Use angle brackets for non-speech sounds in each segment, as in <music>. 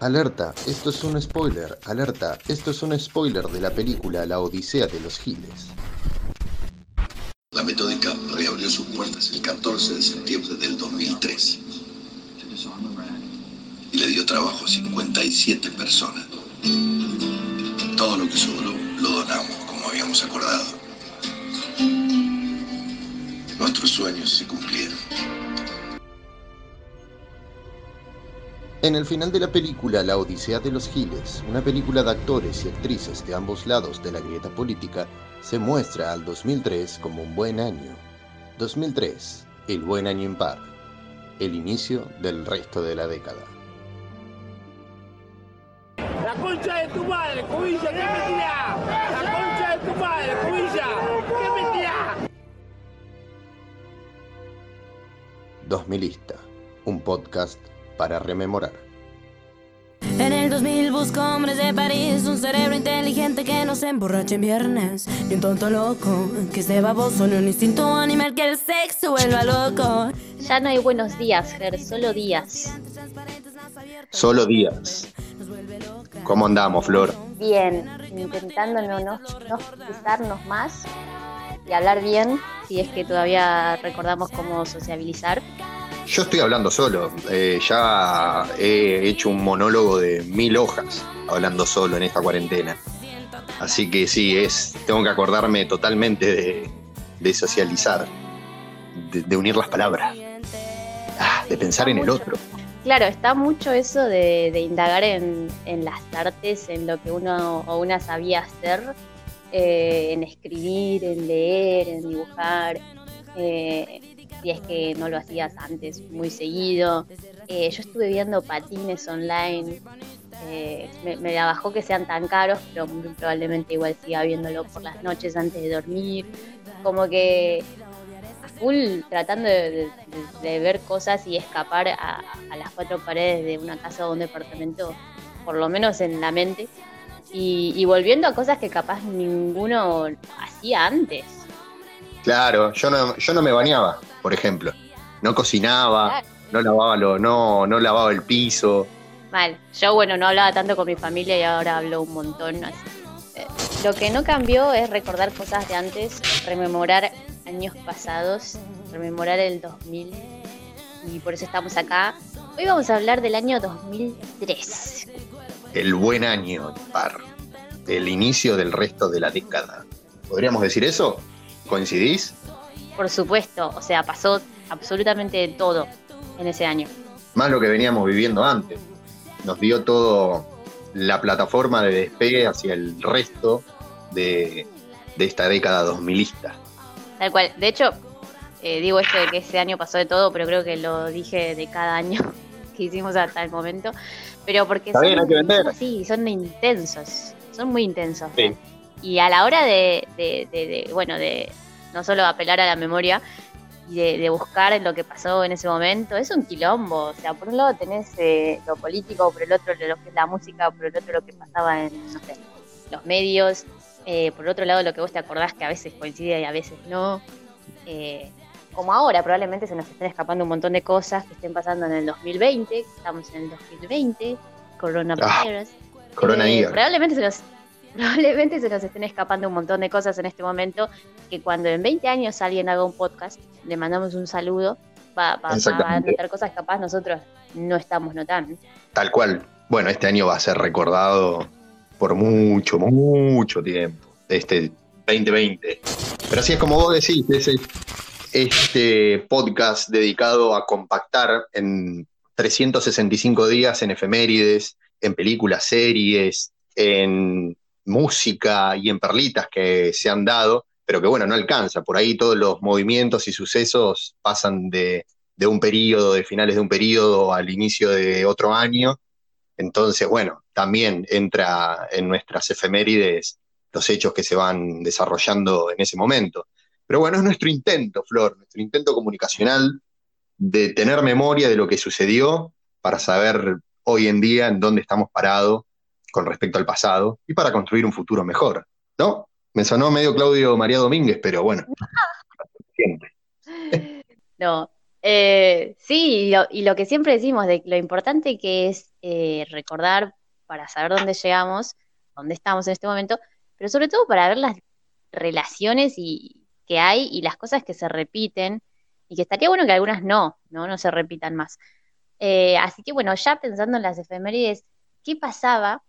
Alerta, esto es un spoiler. Alerta, esto es un spoiler de la película La Odisea de los Giles. La Metódica reabrió sus puertas el 14 de septiembre del 2003 y le dio trabajo a 57 personas. Todo lo que sobró lo donamos, como habíamos acordado. Nuestros sueños se cumplieron. En el final de la película La Odisea de los Giles, una película de actores y actrices de ambos lados de la grieta política, se muestra al 2003 como un buen año. 2003, el buen año impar, el inicio del resto de la década. La concha de tu madre, cubilla, ¿qué mentira? La concha de tu madre, cubilla, ¿qué mentira? 2000ista, un podcast para rememorar. En el 2000 busco hombres de París, un cerebro inteligente que no se emborrache en viernes, y un tonto loco que esté baboso en un instinto animal que el sexo vuelva loco. Ya no hay buenos días, Ger, solo días. Solo días. ¿Cómo andamos, Flor? Bien, intentando no, no, no más y hablar bien, si es que todavía recordamos cómo sociabilizar. Yo estoy hablando solo. eh, ya he hecho un monólogo de mil hojas hablando solo en esta cuarentena. Así que sí, es, tengo que acordarme totalmente de, de socializar, de, de unir las palabras, ah, de pensar en el otro. Claro, está mucho eso de, de indagar en, en las artes, en lo que uno o una sabía hacer, eh, en escribir, en leer, en dibujar. eh, si es que no lo hacías antes muy seguido. Eh, yo estuve viendo patines online. eh, me, me bajó que sean tan caros, pero muy probablemente igual siga viéndolo por las noches antes de dormir. Como que a full tratando de, de- de ver cosas y escapar a, a las cuatro paredes de una casa o un departamento, por lo menos en la mente. Y, y volviendo a cosas que capaz ninguno hacía antes. Claro, yo no, yo no me bañaba, por ejemplo. No cocinaba, no lavaba, lo, no, no lavaba el piso. Mal. Yo, bueno, no hablaba tanto con mi familia y ahora hablo un montón. así. Eh, Lo que no cambió es recordar cosas de antes, rememorar años pasados, rememorar el 2000. Y por eso estamos acá. Hoy vamos a hablar del año 2003. El buen año, par. El inicio del resto de la década. ¿Podríamos decir eso? ¿Coincidís? Por supuesto, o sea, pasó absolutamente todo en ese año. Más lo que veníamos viviendo antes. Nos dio todo la plataforma de despegue hacia el resto de, de esta década 2000ista. Tal cual. De hecho, eh, digo esto de que ese año pasó de todo, pero creo que lo dije de cada año <laughs> que hicimos hasta el momento. Pero porque Está son, bien, hay que vender. sí, son intensos, son muy intensos. Sí. Y a la hora de, de- de- de, bueno, de no solo apelar a la memoria y de, de buscar lo que pasó en ese momento, es un quilombo. O sea, por un lado tenés eh, lo político, por el otro lo que es la música, por el otro lo que pasaba en, no sé, los medios, eh, por otro lado lo que vos te acordás que a veces coincide y a veces no. Eh, como ahora, probablemente se nos estén escapando un montón de cosas que estén pasando en el 2020, que estamos en el 2020, coronavirus. Corona Eh, probablemente se nos <laughs> probablemente se nos estén escapando un montón de cosas en este momento que cuando en 20 años alguien haga un podcast le mandamos un saludo va, va- va a notar cosas que capaz nosotros no estamos notando Tal cual. Bueno, este año va a ser recordado por mucho, mucho tiempo. Este 2020. Pero así es como vos decís, es este podcast dedicado a compactar en 365 días en efemérides, en películas, series, en música y en perlitas que se han dado, pero que bueno, no alcanza. Por ahí todos los movimientos y sucesos pasan de, un periodo, de finales de un periodo al inicio de otro año. Entonces, bueno, también entra en nuestras efemérides los hechos que se van desarrollando en ese momento. Pero bueno, es nuestro intento, Flor, nuestro intento comunicacional de tener memoria de lo que sucedió para saber hoy en día en dónde estamos parados con respecto al pasado y para construir un futuro mejor, ¿no? Me sonó medio Claudio María Domínguez, pero bueno, <laughs> no Eh, sí, y lo, y lo que siempre decimos de lo importante que es eh, recordar para saber dónde llegamos, dónde estamos en este momento, pero sobre todo para ver las relaciones y, que hay y las cosas que se repiten y que estaría bueno que algunas no, no, no se repitan más. Eh, así que bueno, ya pensando en las efemérides, ¿qué pasaba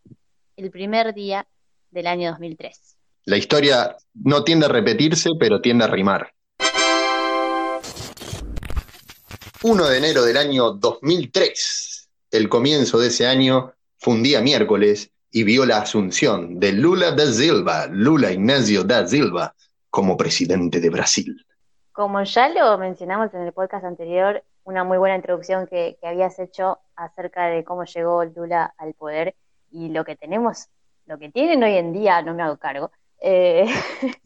el primer día del año 2003? La historia no tiende a repetirse, pero tiende a rimar. 1 de enero del año 2003, el comienzo de ese año fue un día miércoles y vio la asunción de Lula da Silva, Lula Ignacio da Silva, como presidente de Brasil. Como ya lo mencionamos en el podcast anterior, una muy buena introducción que, que habías hecho acerca de cómo llegó Lula al poder y lo que tenemos, lo que tienen hoy en día, no me hago cargo, eh, <laughs>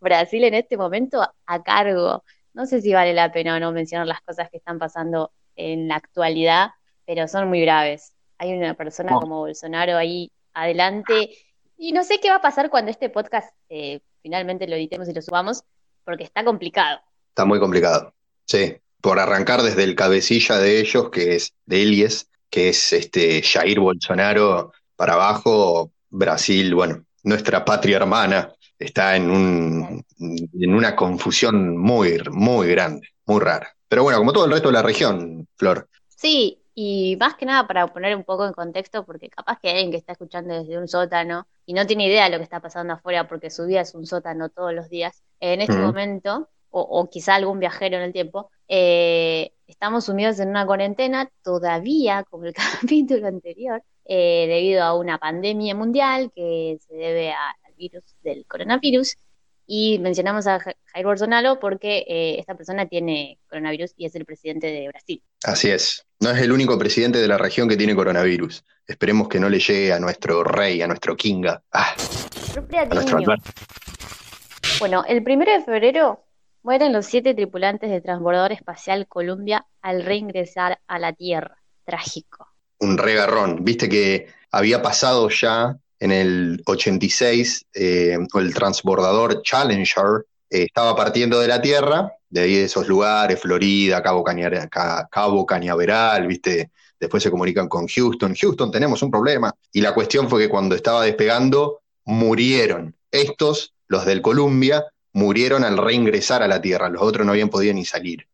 Brasil en este momento a cargo. No sé si vale la pena o no mencionar las cosas que están pasando en la actualidad, pero son muy graves. Hay una persona como Bolsonaro ahí adelante y no sé qué va a pasar cuando este podcast eh, finalmente lo editemos y lo subamos, porque está complicado. Está muy complicado. Sí, por arrancar desde el cabecilla de ellos, que es de Elies, que es este Jair Bolsonaro para abajo, Brasil, bueno, nuestra patria hermana, está en un, en una confusión muy, muy grande, muy rara. Pero bueno, como todo el resto de la región, Flor. Sí, y más que nada para poner un poco en contexto, porque capaz que hay alguien que está escuchando desde un sótano y no tiene idea de lo que está pasando afuera porque su vida es un sótano todos los días, en este momento, o, o quizá algún viajero en el tiempo, eh, estamos sumidos en una cuarentena todavía, como el <laughs> capítulo anterior, eh, debido a una pandemia mundial que se debe a- al virus del coronavirus. Y mencionamos a Ja- Jair Bolsonaro porque eh, esta persona tiene coronavirus y es el presidente de Brasil. Así es. No es el único presidente de la región que tiene coronavirus. Esperemos que no le llegue a nuestro rey, a nuestro kinga, ah, a nuestro. Alberto. Bueno, el primero de febrero mueren los siete tripulantes del transbordador espacial Columbia al reingresar a la Tierra. Trágico. un regarrón. Viste que había pasado ya en el 86, eh, el transbordador Challenger eh, estaba partiendo de la Tierra, de ahí de esos lugares, Florida, Cabo, Cabo Cañaveral, viste, después se comunican con Houston, Houston, tenemos un problema. Y la cuestión fue que cuando estaba despegando, murieron. Estos, los del Columbia, murieron al reingresar a la Tierra, los otros no habían podido ni salir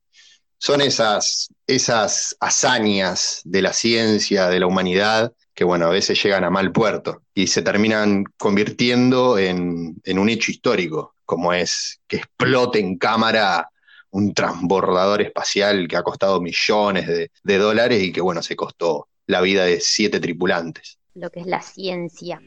son esas, esas hazañas de la ciencia, de la humanidad, que bueno, a veces llegan a mal puerto y se terminan convirtiendo en, en un hecho histórico, como es que explote en cámara un transbordador espacial que ha costado millones de, dólares y que bueno, se costó la vida de siete tripulantes. Lo que es la ciencia.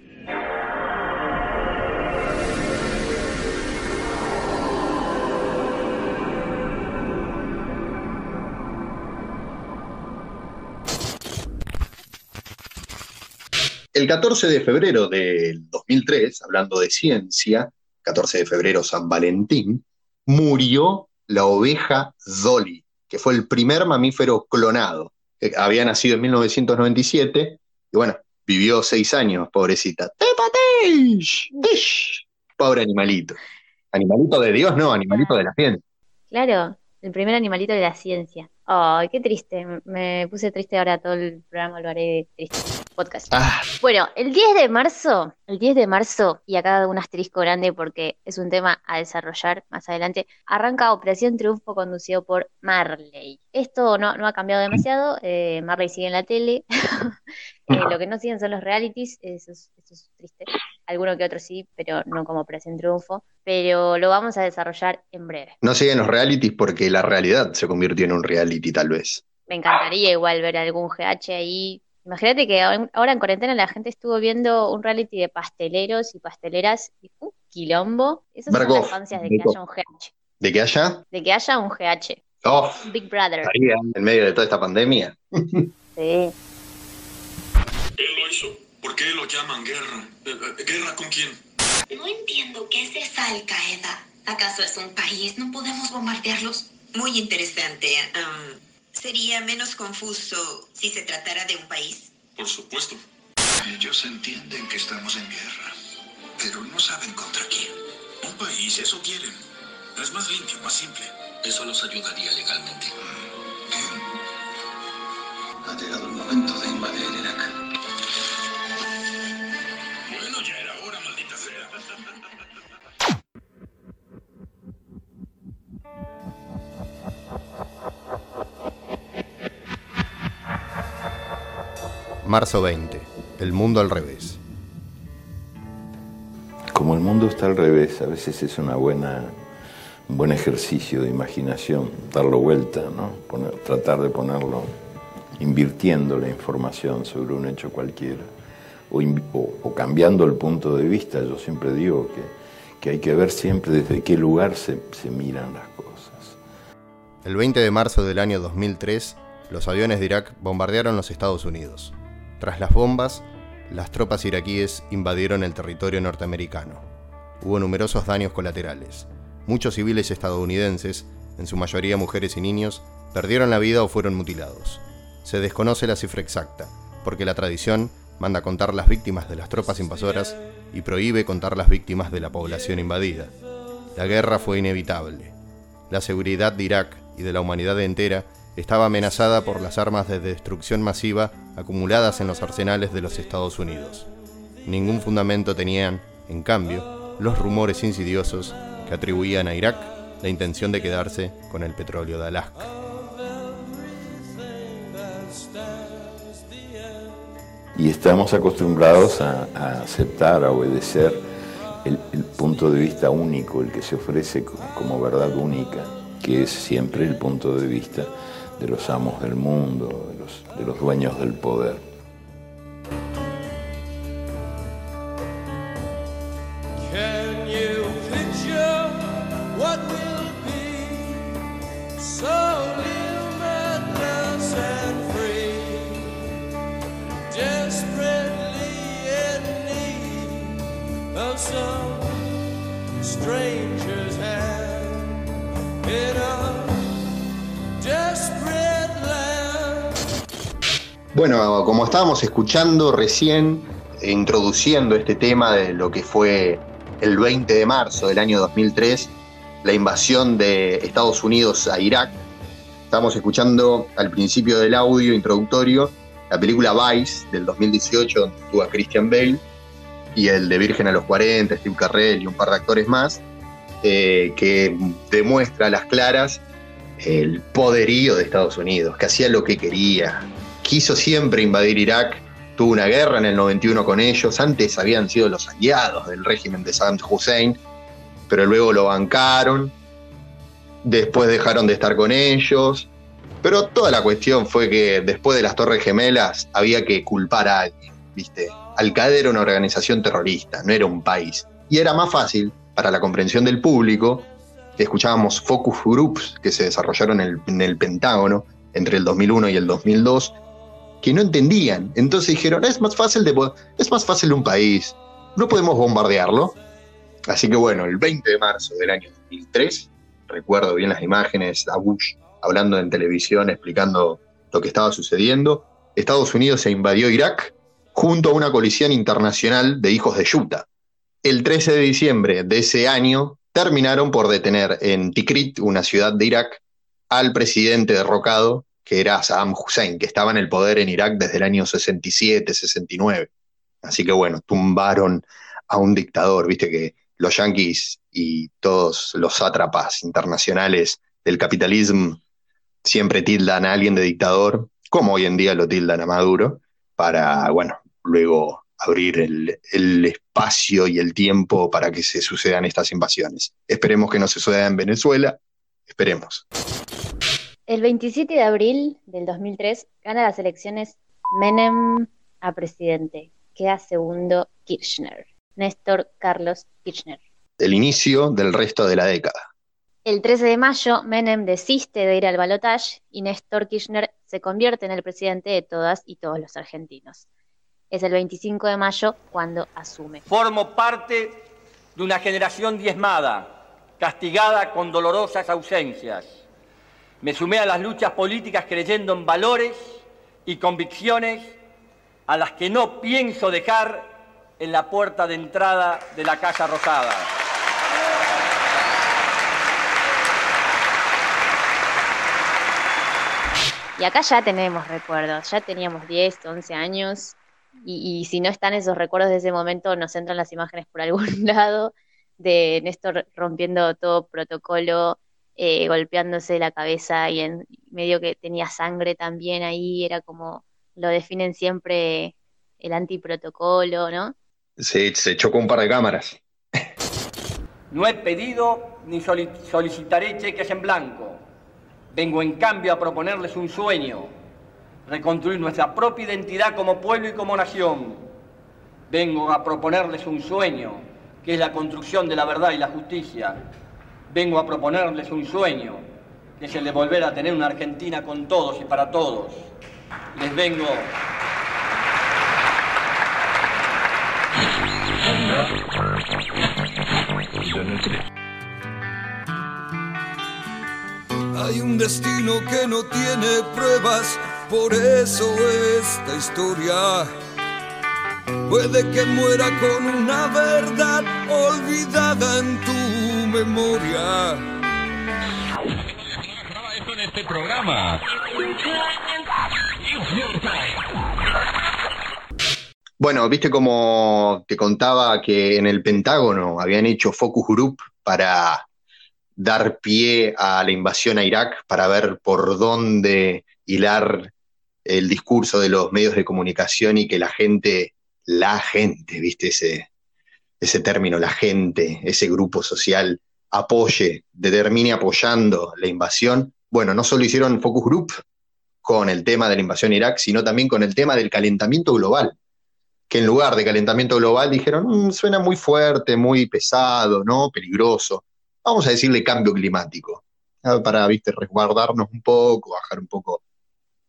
El 14 de febrero del 2003, hablando de ciencia, 14 de febrero San Valentín, murió la oveja Dolly, que fue el primer mamífero clonado. Había nacido en 1997 y bueno, vivió seis años, pobrecita. Pobre animalito. Animalito de Dios, no, animalito de la ciencia. Claro, el primer animalito de la ciencia. Ay, qué triste. Me puse triste ahora todo el programa, lo haré triste. Podcast. Ah, Bueno, el 10 de marzo, el 10 de marzo, y acá un asterisco grande porque es un tema a desarrollar más adelante, arranca Operación Triunfo conducido por Marley. Esto no, no ha cambiado demasiado, eh, Marley sigue en la tele, <laughs> Eh, lo que no siguen son los realities, eso es, eso es triste, alguno que otro sí, pero no como Operación Triunfo, pero lo vamos a desarrollar en breve. no siguen los realities porque la realidad se convirtió en un reality, tal vez. Me encantaría igual ver algún GH ahí. Imagínate que ahora en cuarentena la gente estuvo viendo un reality de pasteleros y pasteleras y un quilombo. Esas son las ansias de que haya un GH. ¿De que haya? De que haya un GH. Oh, Big Brother. estaría en medio de toda esta pandemia. Sí. Él lo hizo. ¿Por qué lo llaman guerra? Eh, eh, ¿Guerra con quién? No entiendo qué es esa Al Qaeda. ¿Acaso es un país? ¿No podemos bombardearlos? Muy interesante. Am, Sería menos confuso si se tratara de un país. Por supuesto. Ellos entienden que estamos en guerra, pero no saben contra quién. Un país, eso quieren. Es más limpio, más simple. Eso los ayudaría legalmente. ¿Qué? Ha llegado el momento de invadir el Irak. Marzo 20. El mundo al revés. Como el mundo está al revés, a veces es una buena, un buen ejercicio de imaginación, darlo vuelta, ¿no? Poner- tratar de ponerlo, invirtiendo la información sobre un hecho cualquiera, o- o cambiando el punto de vista. Yo siempre digo que, que hay que ver siempre desde qué lugar se, se miran las cosas. El 20 de marzo del año 2003, los aviones de Irak bombardearon los Estados Unidos. Tras las bombas, las tropas iraquíes invadieron el territorio norteamericano. Hubo numerosos daños colaterales. Muchos civiles estadounidenses, en su mayoría mujeres y niños, perdieron la vida o fueron mutilados. Se desconoce la cifra exacta, porque la tradición manda contar las víctimas de las tropas invasoras y prohíbe contar las víctimas de la población invadida. La guerra fue inevitable. La seguridad de Irak y de la humanidad entera estaba amenazada por las armas de destrucción masiva acumuladas en los arsenales de los Estados Unidos. Ningún fundamento tenían, en cambio, los rumores insidiosos que atribuían a Irak la intención de quedarse con el petróleo de Alaska. Y estamos acostumbrados a, aceptar, a obedecer el, punto de vista único, el que se ofrece co- como verdad única, que es siempre el punto de vista de los amos del mundo, de los, de los dueños del poder. Estábamos escuchando recién, introduciendo este tema de lo que fue el 20 de marzo del año 2003, la invasión de Estados Unidos a Irak, estábamos escuchando al principio del audio introductorio la película Vice del 2018, donde estuvo a Christian Bale, y el de Virgen a los 40, Steve Carrell y un par de actores más, eh, que demuestra a las claras el poderío de Estados Unidos, que hacía lo que quería, quiso siempre invadir Irak, tuvo una guerra en el 91 con ellos, antes habían sido los aliados del régimen de Saddam Hussein, pero luego lo bancaron, después dejaron de estar con ellos, pero toda la cuestión fue que después de las Torres Gemelas había que culpar a alguien, ¿viste? Al-Qaeda era una organización terrorista, no era un país. Y era más fácil, para la comprensión del público, escuchábamos focus groups que se desarrollaron en el, en el Pentágono entre el 2001 y el 2002, que no entendían. Entonces dijeron, es más fácil de es más fácil un país, no podemos bombardearlo. Así que bueno, el 20 de marzo del año 2003, recuerdo bien las imágenes, a Bush hablando en televisión explicando lo que estaba sucediendo, Estados Unidos se invadió Irak junto a una coalición internacional de hijos de Utah. El 13 de diciembre de ese año terminaron por detener en Tikrit, una ciudad de Irak, al presidente derrocado, que era Saddam Hussein, que estaba en el poder en Irak desde el año 67, 69. Así que bueno, tumbaron a un dictador, viste que los yanquis y todos los sátrapas internacionales del capitalismo siempre tildan a alguien de dictador, como hoy en día lo tildan a Maduro, para, bueno, luego abrir el, el espacio y el tiempo para que se sucedan estas invasiones. Esperemos que no se suceda en Venezuela, esperemos. El 27 de abril del 2003 gana las elecciones Menem a presidente. Queda segundo Kirchner. Néstor Carlos Kirchner. El inicio del resto de la década. El 13 de mayo, Menem desiste de ir al balotaje y Néstor Kirchner se convierte en el presidente de todas y todos los argentinos. Es el 25 de mayo cuando asume. Formo parte de una generación diezmada, castigada con dolorosas ausencias. Me sumé a las luchas políticas creyendo en valores y convicciones a las que no pienso dejar en la puerta de entrada de la Casa Rosada. Y acá ya tenemos recuerdos, ya teníamos 10, 11 años y, si no están esos recuerdos de ese momento, nos entran las imágenes por algún <laughs> lado de Néstor rompiendo todo protocolo, eh, golpeándose la cabeza y en medio que tenía sangre también ahí, era como lo definen siempre el antiprotocolo, ¿no? Sí, se chocó un par de cámaras. No he pedido ni solicitaré cheques en blanco. Vengo en cambio a proponerles un sueño, reconstruir nuestra propia identidad como pueblo y como nación. Vengo a proponerles un sueño, que es la construcción de la verdad y la justicia. Vengo a proponerles un sueño, que es el de volver a tener una Argentina con todos y para todos. Les vengo Hay un destino que no tiene pruebas, por eso esta historia puede que muera con una verdad olvidada en tu memoria. esto en este programa. Bueno, viste como te contaba que en el Pentágono habían hecho focus group para dar pie a la invasión a Irak, para ver por dónde hilar el discurso de los medios de comunicación y que la gente, la gente, viste ese, ese término, la gente, ese grupo social, apoye, determine apoyando la invasión. Bueno, no solo hicieron focus group con el tema de la invasión a Irak, sino también con el tema del calentamiento global que en lugar de calentamiento global dijeron, mm, suena muy fuerte, muy pesado, ¿no? Peligroso. Vamos a decirle cambio climático, para, viste, resguardarnos un poco, bajar un poco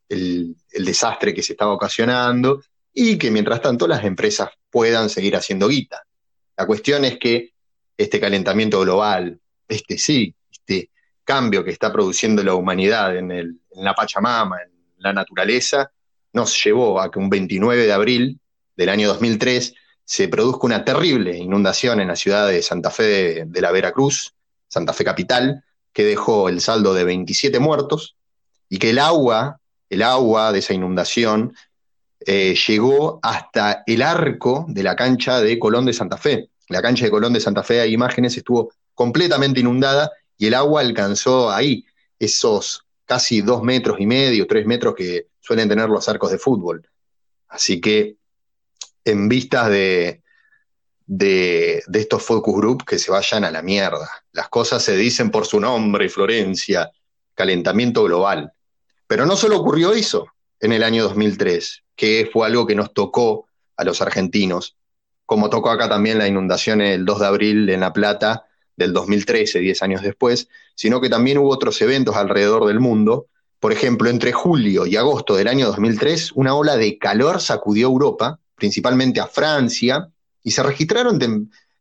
el desastre que se estaba ocasionando y que mientras tanto las empresas puedan seguir haciendo guita. La cuestión es que este calentamiento global, este sí, este cambio que está produciendo la humanidad en, la Pachamama, en la naturaleza, nos llevó a que un 29 de abril del año 2003 se produzca una terrible inundación en la ciudad de Santa Fe de, la Veracruz, Santa Fe capital, que dejó el saldo de 27 muertos y que el agua, el agua de esa inundación eh, llegó hasta el arco de la cancha de Colón de Santa Fe. La cancha de Colón de Santa Fe, hay imágenes, estuvo completamente inundada y el agua alcanzó ahí esos casi dos metros y medio, tres metros que suelen tener los arcos de fútbol. Así que en vistas de, de, estos focus group que se vayan a la mierda. Las cosas se dicen por su nombre, Florencia, calentamiento global. Pero no solo ocurrió eso en el año 2003, que fue algo que nos tocó a los argentinos, como tocó acá también la inundación el 2 de abril en La Plata del 2013, 10 años después, sino que también hubo otros eventos alrededor del mundo. Por ejemplo, entre julio y agosto del año 2003, una ola de calor sacudió Europa principalmente a Francia, y se registraron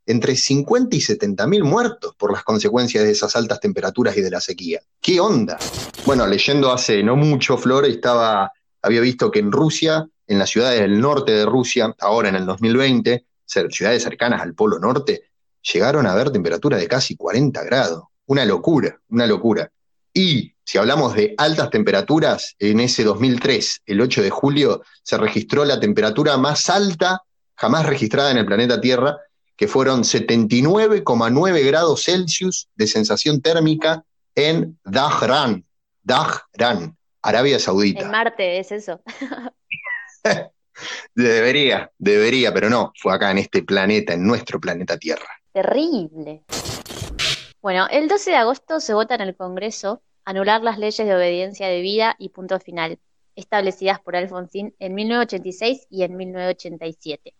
entre 50 y 70 mil muertos por las consecuencias de esas altas temperaturas y de la sequía. ¿Qué onda? Bueno, leyendo hace no mucho, Flor, estaba, había visto que en Rusia, en las ciudades del norte de Rusia, ahora en el 2020, ciudades cercanas al Polo Norte, llegaron a ver temperaturas de casi 40 grados. Una locura, una locura. Y si hablamos de altas temperaturas, en ese 2003, el 8 de julio, se registró la temperatura más alta jamás registrada en el planeta Tierra, que fueron 79,9 grados Celsius de sensación térmica en Dahran, Dahran, Arabia Saudita. En Marte es eso. <laughs> debería, debería, pero no, fue acá en este planeta, en nuestro planeta Tierra. Terrible. Bueno, el 12 de agosto se vota en el Congreso anular las leyes de obediencia debida y punto final, establecidas por Alfonsín en 1986 y en 1987.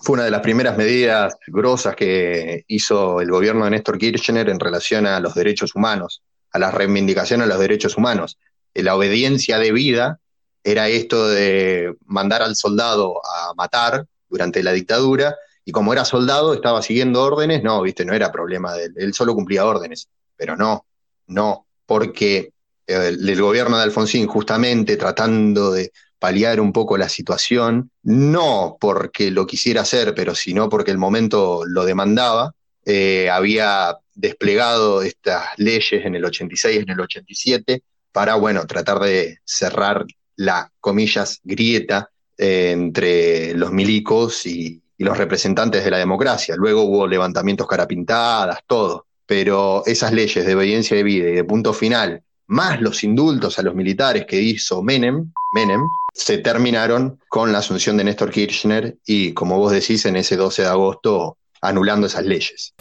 Fue una de las primeras medidas grosas que hizo el gobierno de Néstor Kirchner en relación a los derechos humanos, a la reivindicación de los derechos humanos. La obediencia debida era esto de mandar al soldado a matar durante la dictadura, y como era soldado estaba siguiendo órdenes, no, viste, no era problema de él, él solo cumplía órdenes, pero no, no, porque eh, el, gobierno de Alfonsín, justamente tratando de paliar un poco la situación, no porque lo quisiera hacer, pero sino porque el momento lo demandaba, eh, había desplegado estas leyes en el 86, en el 87, para, bueno, tratar de cerrar la, comillas, grieta eh, entre los milicos y, los representantes de la democracia. Luego hubo levantamientos carapintadas, todo. Pero esas leyes de obediencia de vida y de punto final, más los indultos a los militares que hizo Menem, Menem, se terminaron con la asunción de Néstor Kirchner y, como vos decís, en ese 12 de agosto, anulando esas leyes.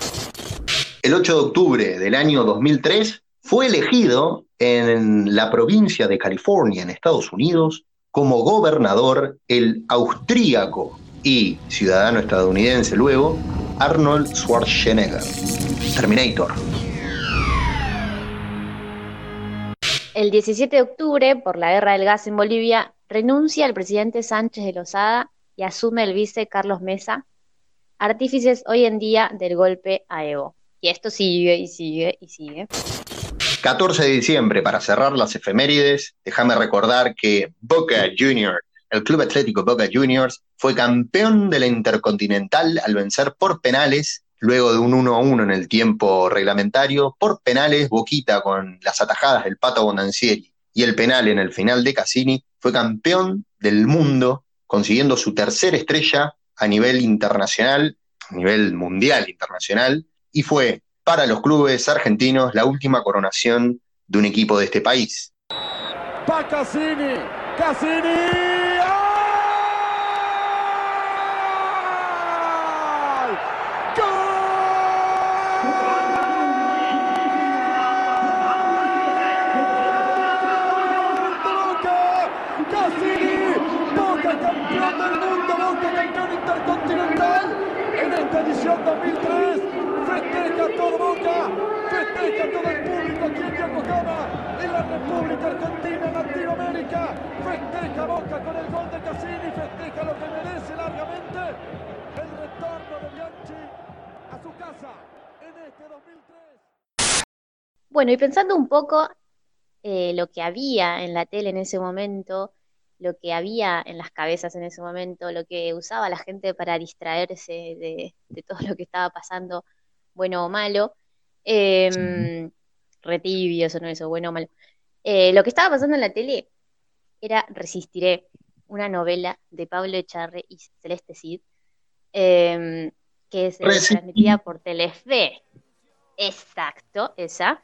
El 8 de octubre del año 2003 fue elegido en la provincia de California, en Estados Unidos, como gobernador el austríaco y ciudadano estadounidense luego, Arnold Schwarzenegger, Terminator. El 17 de octubre, por la guerra del gas en Bolivia, renuncia el presidente Sánchez de Lozada y asume el vice Carlos Mesa, artífices hoy en día del golpe a Evo. Y esto sigue y sigue y sigue. 14 de diciembre, para cerrar las efemérides, déjame recordar que Boca Juniors, el Club Atlético Boca Juniors, fue campeón de la Intercontinental al vencer por penales, luego de un 1 a 1 en el tiempo reglamentario, por penales, Boquita con las atajadas del Pato Bonancieri y el penal en el final de Cassini, fue campeón del mundo, consiguiendo su tercera estrella a nivel internacional, a nivel mundial internacional, y fue para los clubes argentinos la última coronación de un equipo de este país. Pa Cassini, Cassini. Boca, festeja todo el público aquí en Yokohama, en la República Argentina, en Latinoamérica. Festeja Boca con el gol de Cassini, festeja lo que merece largamente el retorno de Bianchi a su casa en este 2003. Bueno, y pensando un poco eh, lo que había en la tele en ese momento, lo que había en las cabezas en ese momento, lo que usaba la gente para distraerse de, todo lo que estaba pasando, bueno o malo. Eh, retibio, eso no eso, bueno o malo. Eh, lo que estaba pasando en la tele era Resistiré, una novela de Pablo Echarre y Celeste Cid, em, que se transmitía por Telefe. Exacto, esa.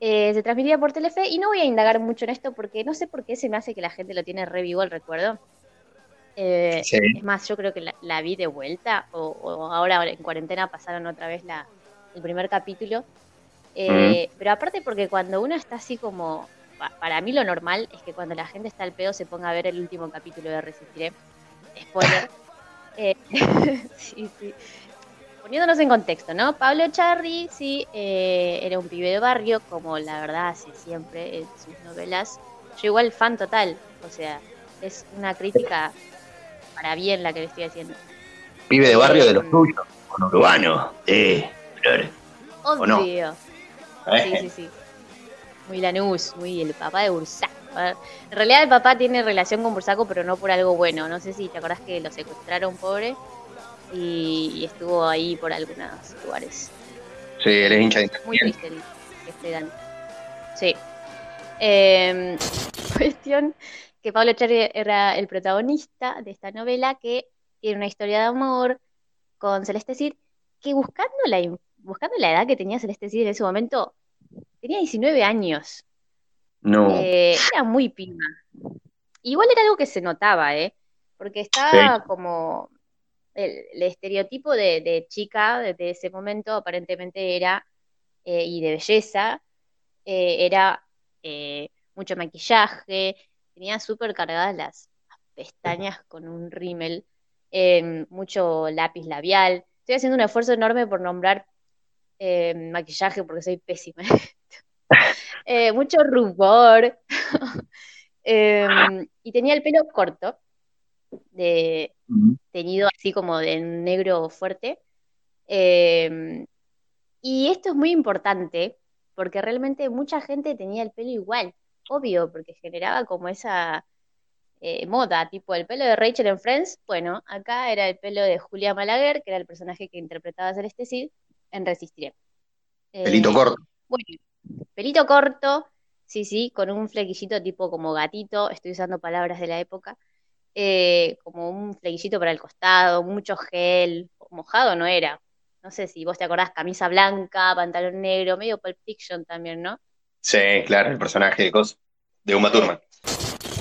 Eh, se transmitía por Telefe y no voy a indagar mucho en esto porque no sé por qué se me hace que la gente lo tiene re vivo el recuerdo. Eh, es más, yo creo que la, vi de vuelta o, ahora en cuarentena pasaron otra vez la, el primer capítulo. Eh, pero aparte porque cuando uno está así como, para mí lo normal es que cuando la gente está al pedo se ponga a ver el último capítulo de Resistiré. Spoiler. <laughs> <laughs> sí, sí poniéndonos en contexto, ¿no? Pablo Charri, sí, eh, era un pibe de barrio, como la verdad hace siempre en sus novelas. Yo igual fan total, o sea, es una crítica para bien la que le estoy haciendo. Pibe de barrio de los eh, tuyos, con urbano, eh, Obvio. Sí, sí, sí. Muy Lanús, muy el papá de Bursaco. En realidad el papá tiene relación con Bursaco, pero no por algo bueno. No sé si te acordás que lo secuestraron, pobre y, estuvo ahí por algunos lugares. Sí, él es hincha de Muy triste este Dan. Sí. Em, <laughs> cuestión que Pablo Cherry era el protagonista de esta novela que tiene una historia de amor con Celeste Cid, que buscando la, buscando la edad que tenía Celeste Cid en ese momento, tenía 19 años. No. Eh, era muy pima. Igual era algo que se notaba, ¿eh? Porque estaba como el, estereotipo de, chica de ese momento aparentemente era, eh, y de belleza, eh, era mucho maquillaje, tenía súper cargadas las pestañas con un rímel, mucho lápiz labial. Estoy haciendo un esfuerzo enorme por nombrar maquillaje porque soy pésima. <laughs> mucho rubor. <laughs> y tenía el pelo corto, de, tenido así como de negro fuerte. Em, y esto es muy importante porque realmente mucha gente tenía el pelo igual, obvio, porque generaba como esa eh, moda, tipo el pelo de Rachel en Friends, bueno, acá era el pelo de Julia Malaguer, que era el personaje que interpretaba Celeste Cid en Resistiré. pelito eh, corto. Bueno, pelito corto, sí, sí, con un flequillito tipo como gatito, estoy usando palabras de la época, eh, como un flequillito para el costado, mucho gel, mojado no era. No sé si vos te acordás, camisa blanca, pantalón negro, medio Pulp Fiction también, ¿no? Sí, claro, el personaje de Cos, de Uma Thurman.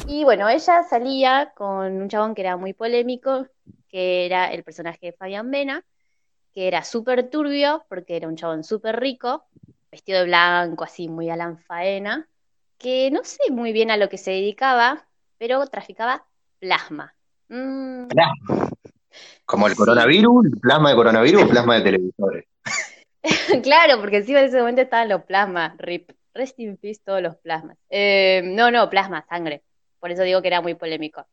Y bueno, ella salía con un chabón que era muy polémico, que era el personaje de Fabián Vena, que era súper turbio, porque era un chabón súper rico, vestido de blanco, así muy Alan Faena, que no sé muy bien a lo que se dedicaba, pero traficaba plasma. Mm. Plasma. Como el coronavirus, plasma de coronavirus plasma de televisores. <laughs> claro, porque encima en ese momento estaban los plasmas, RIP. Rest in peace todos los plasmas. Eh, no, no, plasma, sangre. Por eso digo que era muy polémico.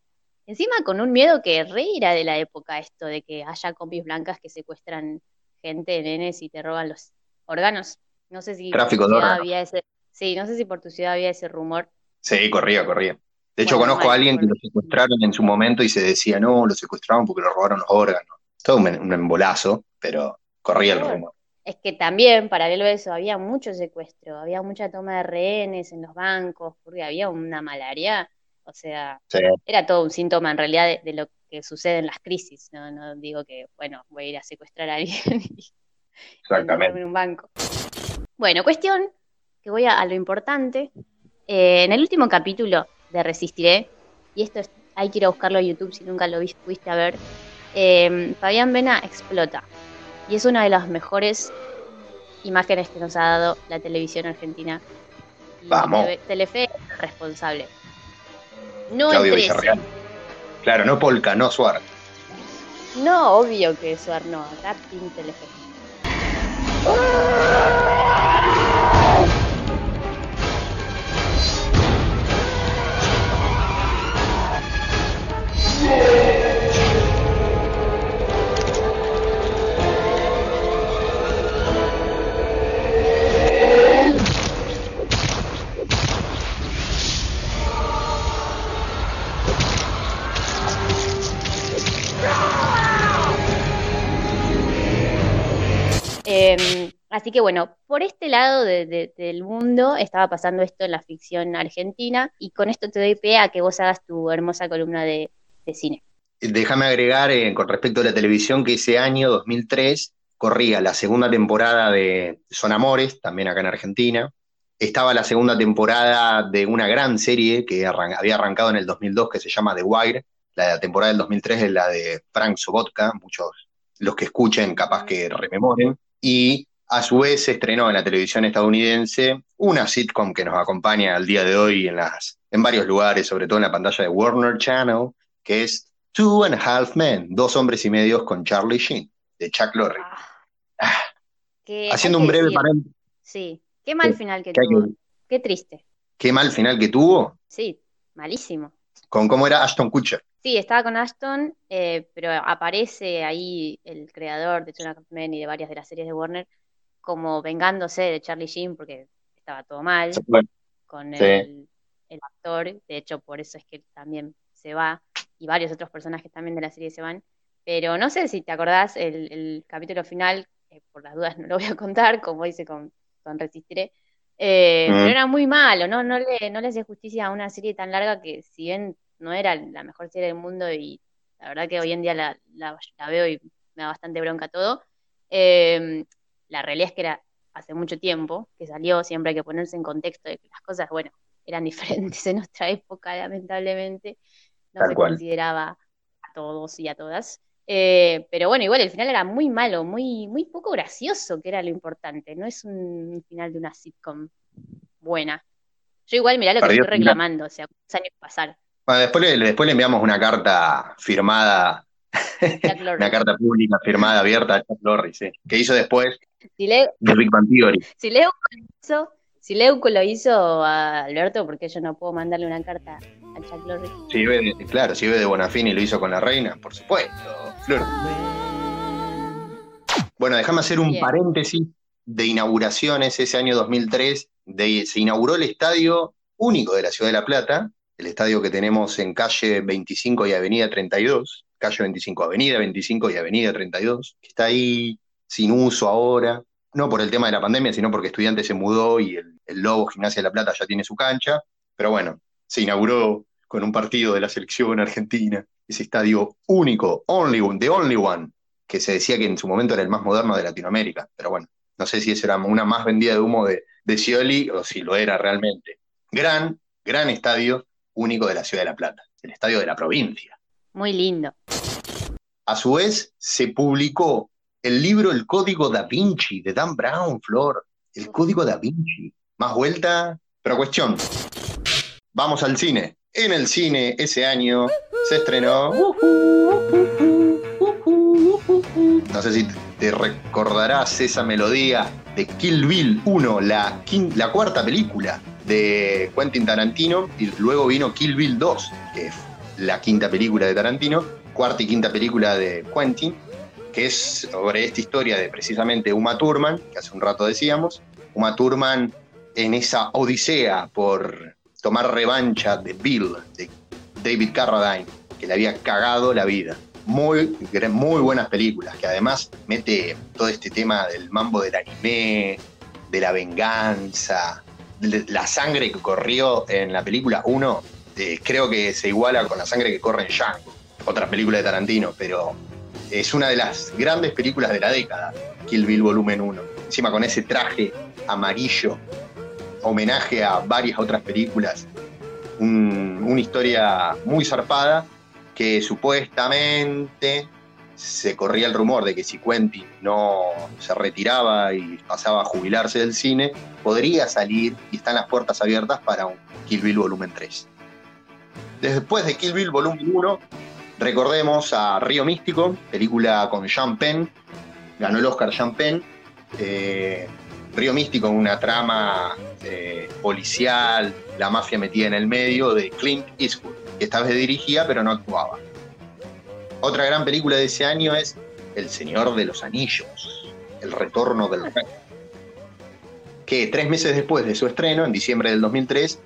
Encima con un miedo que re era de la época esto de que haya copias blancas que secuestran gente, nenes y te roban los órganos. No sé si Tráfico por tu ciudad había ese, sí, no sé si por tu ciudad había ese rumor. Sí, corría, corría. De hecho, Bueno, conozco a alguien que lo secuestraron en su momento y se decía, no, lo secuestraron porque le robaron los órganos. Todo un, un embolazo, pero corría el rumor. Es que también, paralelo a eso, había mucho secuestro, había mucha toma de rehenes en los bancos, porque había una malaria, o sea, Sí. era todo un síntoma en realidad de, de lo que sucede en las crisis, no, no digo que, bueno, voy a ir a secuestrar a alguien <laughs> y Exactamente. en un banco. Bueno, cuestión, que voy a, a lo importante. Eh, en el último capítulo de Resistiré, y esto es, hay que ir a buscarlo a YouTube si nunca lo vis- pudiste ver, eh, Fabián Vena explota. Y es una de las mejores imágenes que nos ha dado la televisión argentina. Vamos. Tele- Telefe es el responsable. No Claudio el 13. Villarreal. Claro, no Polka, no Suar. No, obvio que eso no, acá Team Telefe. Eh, así que bueno, por este lado de- de- del mundo estaba pasando esto en la ficción argentina y con esto te doy pie a que vos hagas tu hermosa columna de, cine. Déjame agregar eh, con respecto a la televisión que ese año, 2003, corría la segunda temporada de Son Amores, también acá en Argentina. Estaba la segunda temporada de una gran serie que había arrancado en el 2002 que se llama The Wire. La temporada del 2003 es la de Frank Sobotka, muchos los que escuchen capaz que rememoren. Y a su vez se estrenó en la televisión estadounidense una sitcom que nos acompaña al día de hoy en, las, en varios lugares, sobre todo en la pantalla de Warner Channel, que es Two and a Half Men, Dos Hombres y Medios con Charlie Sheen, de Chuck Lorre. Que Haciendo hay un breve paréntesis, Sí, qué mal final que tuvo. que- Qué triste. qué mal final que tuvo Sí, malísimo. Con cómo era Ashton Kutcher. Sí, estaba con Ashton, eh, pero aparece ahí el creador de Half Men y de varias de las series de Warner como vengándose de Charlie Sheen porque estaba todo mal Bueno, con sí. el, el actor. De hecho, por eso es que también se va y varios otros personajes también de la serie se van. Pero no sé si te acordás el, el capítulo final, eh, por las dudas no lo voy a contar, como hice con, con Resistiré, eh, Mm. pero era muy malo, ¿no? No le, no le hacía justicia a una serie tan larga que si bien no era la mejor serie del mundo y la verdad que hoy en día la, la- la veo y me da bastante bronca todo, eh, la realidad es que era hace mucho tiempo que salió, siempre hay que ponerse en contexto de que las cosas, bueno, eran <laughs> diferentes en nuestra época, lamentablemente, no Tal se cual. consideraba a todos y a todas. Eh, pero bueno, igual el final era muy malo, muy, muy poco gracioso, que era lo importante. No es un final de una sitcom buena. Yo igual, mirá lo que estoy reclamando, o sea, ¿cuántos años pasaron? Bueno, después, le, después le enviamos una carta firmada, <laughs> una carta pública firmada, abierta a Chuck Lorre, sí, que hizo después Si, Le- de Big Bang Theory. si lo hizo, si Leuco lo hizo a Alberto, porque yo no puedo mandarle una carta a Chuck Lorre. Si Ibe de- claro, si Ibe de Bonafini lo hizo con la reina, por supuesto, Flor. Bueno, déjame hacer un Bien. paréntesis de inauguraciones. Ese año 2003 de- se inauguró el estadio único de la Ciudad de La Plata, el estadio que tenemos en calle 25 y avenida 32, calle 25, avenida 25 y avenida 32, que está ahí sin uso ahora, no por el tema de la pandemia, sino porque Estudiantes se mudó y el, el Lobo Gimnasia de la Plata ya tiene su cancha, pero bueno, se inauguró con un partido de la selección argentina, ese estadio único, only one, the only one, que se decía que en su momento era el más moderno de Latinoamérica, pero bueno, no sé si esa era una más vendida de humo de, de Scioli o si lo era realmente. Gran, gran estadio único de la ciudad de La Plata, el estadio de la provincia. Muy lindo. A su vez, se publicó el libro El Código da Vinci de Dan Brown, Flor. El Código da Vinci. Más vuelta, pero cuestión. Vamos al cine. En el cine ese año se estrenó. No sé si te recordarás esa melodía de Kill Bill 1, la, la cuarta película de Quentin Tarantino, y luego vino Kill Bill 2, que es la quinta película de Tarantino, cuarta y quinta película de Quentin, que es sobre esta historia de precisamente Uma Thurman, que hace un rato decíamos, Uma Thurman en esa odisea por tomar revancha de Bill, de David Carradine, que le había cagado la vida. Muy, muy buenas películas, que además mete todo este tema del mambo del anime, de la venganza, la sangre que corrió en la película 1, eh, creo que se iguala con la sangre que corre en Django, otra película de Tarantino, pero es una de las grandes películas de la década, Kill Bill Volumen 1. Encima con ese traje amarillo, homenaje a varias otras películas, una historia muy zarpada que supuestamente se corría el rumor de que si Quentin no se retiraba y pasaba a jubilarse del cine, podría salir y están las puertas abiertas para un Kill Bill Volumen 3. Después de Kill Bill Volumen 1, recordemos a Río Místico, película con Jean Penn, ganó el Oscar Jean Penn. Eh, Río Místico, una trama eh, policial, la mafia metida en el medio de Clint Eastwood, que esta vez dirigía pero no actuaba. Otra gran película de ese año es El Señor de los Anillos, El Retorno del Rey, que tres meses después de su estreno, en diciembre del 2003,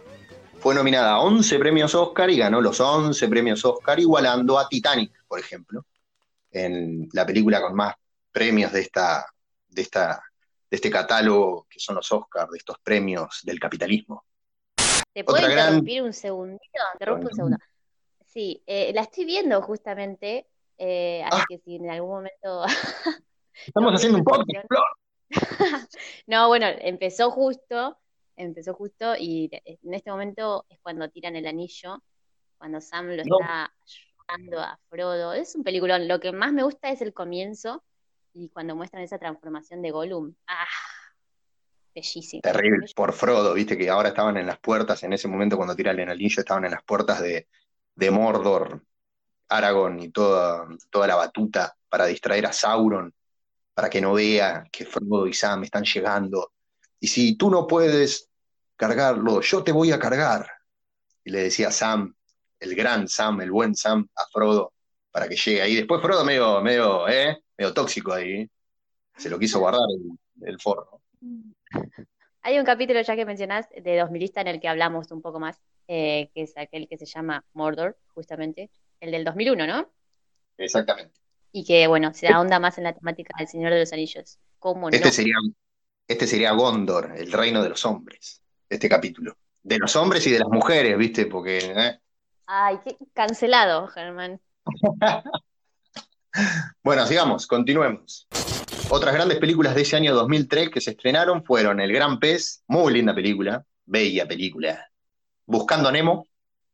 fue nominada a 11 premios Oscar y ganó los 11 premios Oscar, igualando a Titanic, por ejemplo, en la película con más premios de esta, de esta de este catálogo que son los Oscars, de estos premios del capitalismo. ¿Te puedo interrumpir un segundito? Interrumpo un segundo. Sí, eh, la estoy viendo justamente, eh, así ah. que si en algún momento... Estamos <laughs> haciendo un podcast, <laughs> No, bueno, empezó justo, empezó justo y en este momento es cuando tiran el anillo, cuando Sam lo está ayudando a Frodo. Es un peliculón. Lo que más me gusta es el comienzo, y cuando muestran esa transformación de Gollum, ¡ah! Bellísimo. Terrible, por Frodo, viste que ahora estaban en las puertas, en ese momento cuando tiran el anillo, estaban en las puertas de, de Mordor, Aragorn y toda, toda la batuta para distraer a Sauron, para que no vea que Frodo y Sam están llegando. Y si tú no puedes cargarlo, yo te voy a cargar. Y le decía Sam, el gran Sam, el buen Sam, a Frodo, para que llegue ahí. Después Frodo medio, medio, ¿eh? medio tóxico ahí. Se lo quiso guardar el, forro. Hay un capítulo ya que mencionás de 2000 en el que hablamos un poco más, eh, que es aquel que se llama Mordor, justamente, el del 2001, ¿no? Exactamente. Y que, bueno, se ahonda más en la temática del Señor de los Anillos. ¿Cómo este Sería, este sería Gondor, el reino de los hombres, este capítulo. De los hombres y de las mujeres, ¿viste? Porque... ¿eh? Ay, qué cancelado, Germán. <laughs> bueno, sigamos, continuemos. Otras grandes películas de ese año 2003 que se estrenaron fueron El Gran Pez, muy linda película, bella película. Buscando a Nemo,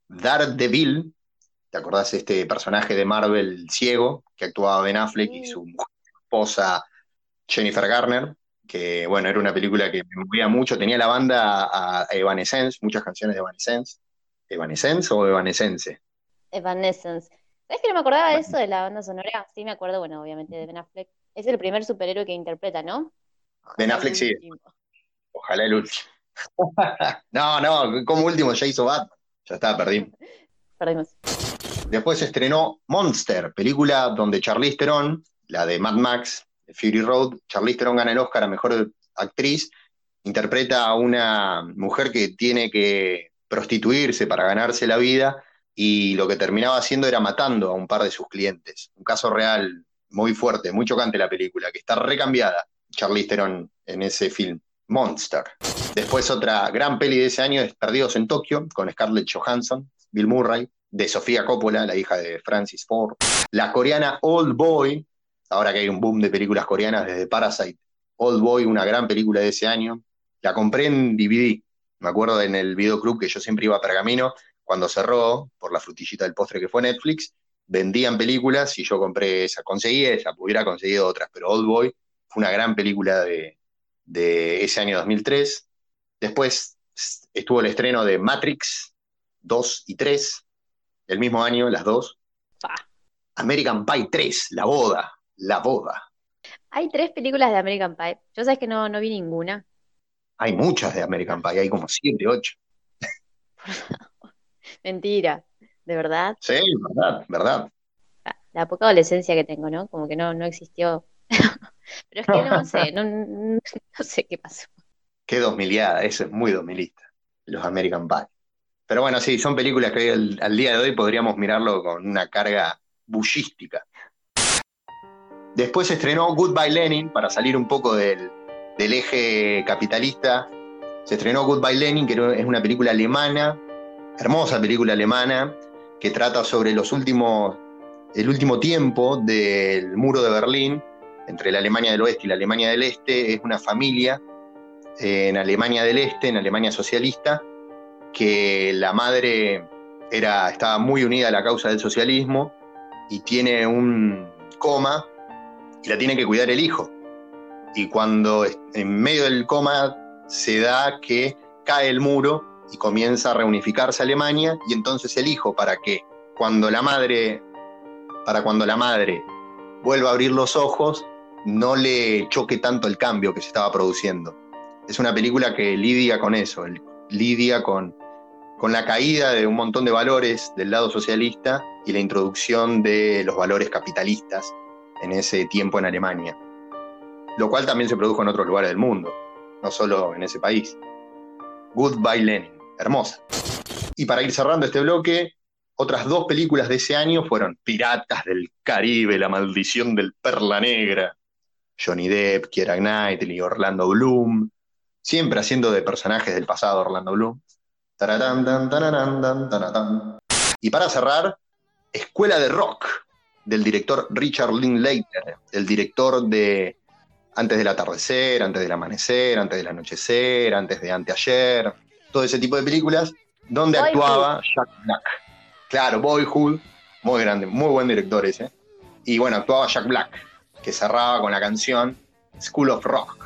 Daredevil, ¿te acordás de este personaje de Marvel ciego que actuaba Ben Affleck y su esposa Jennifer Garner? Que bueno, era una película que me movía mucho, tenía la banda a Evanescence, muchas canciones de Evanescence. ¿Evanescence o Evanescence? Evanescence. ¿Sabes que no me acordaba de eso de la banda sonora? Sí, me acuerdo, bueno, obviamente de Ben Affleck. Es el primer superhéroe que interpreta, ¿no? ben Affleck sí. Ojalá el último. <laughs> no, no, como último ya hizo Batman. Ya está, perdimos. <laughs> Perdimos. Después se estrenó Monster, película donde Charlize Theron, la de Mad Max, Fury Road, Charlize Theron gana el Oscar a Mejor Actriz, interpreta a una mujer que tiene que prostituirse para ganarse la vida y lo que terminaba haciendo era matando a un par de sus clientes. Un caso real muy fuerte, muy chocante la película, que está recambiada. Charlize Theron en ese film, Monster. Después otra gran peli de ese año es Perdidos en Tokio, con Scarlett Johansson, Bill Murray, de Sofía Coppola, la hija de Francis Ford. La coreana Old Boy, ahora que hay un boom de películas coreanas desde Parasite. Old Boy, una gran película de ese año. La compré en DVD. Me acuerdo en el videoclub que yo siempre iba a Pergamino, cuando cerró, por la frutillita del postre que fue Netflix, vendían películas y yo compré esa. Conseguí esa, hubiera conseguido otras, pero Old Boy fue una gran película de, de ese año 2003. Después estuvo el estreno de Matrix 2 y 3, el mismo año, las dos. American Pie 3, La Boda, La Boda. Hay tres películas de American Pie. Yo sabes que no, no vi ninguna. Hay muchas de American Pie, hay como 7, 8. <laughs> Mentira, ¿de verdad? Sí, verdad, verdad. La, poca adolescencia que tengo, ¿no? Como que no, no existió. <laughs> Pero es que no sé, no, no, sé qué pasó. Qué dos miliada, eso es muy dos milista, los American Pie. Pero bueno, sí, son películas que al, día de hoy podríamos mirarlo con una carga bullística. Después estrenó Goodbye Lenin, para salir un poco del, eje capitalista. Se estrenó Goodbye Lenin, que es una película alemana hermosa película alemana que trata sobre los últimos, el último tiempo del muro de Berlín entre la Alemania del Oeste y la Alemania del Este. Es una familia en Alemania del Este, en Alemania socialista, que la madre era, estaba muy unida a la causa del socialismo y tiene un coma y la tiene que cuidar el hijo. Y cuando en medio del coma se da que cae el muro y comienza a reunificarse Alemania y entonces el hijo para que cuando la madre para cuando la madre vuelva a abrir los ojos no le choque tanto el cambio que se estaba produciendo. Es una película que lidia con eso, lidia con, con la caída de un montón de valores del lado socialista y la introducción de los valores capitalistas en ese tiempo en Alemania. Lo cual también se produjo en otros lugares del mundo, no solo en ese país. Goodbye Lenin hermosa. Y para ir cerrando este bloque, otras dos películas de ese año fueron Piratas del Caribe, La maldición del Perla Negra, Johnny Depp, Keira Knightley, Orlando Bloom, siempre haciendo de personajes del pasado Orlando Bloom. Y para cerrar, Escuela de Rock, del director Richard Linklater, el director de Antes del atardecer, Antes del amanecer, Antes del anochecer, Antes de anteayer, todo ese tipo de películas, donde actuaba Jack Black. Claro, Boyhood, muy grande, muy buen director ese. Y bueno, actuaba Jack Black, que cerraba con la canción School of Rock.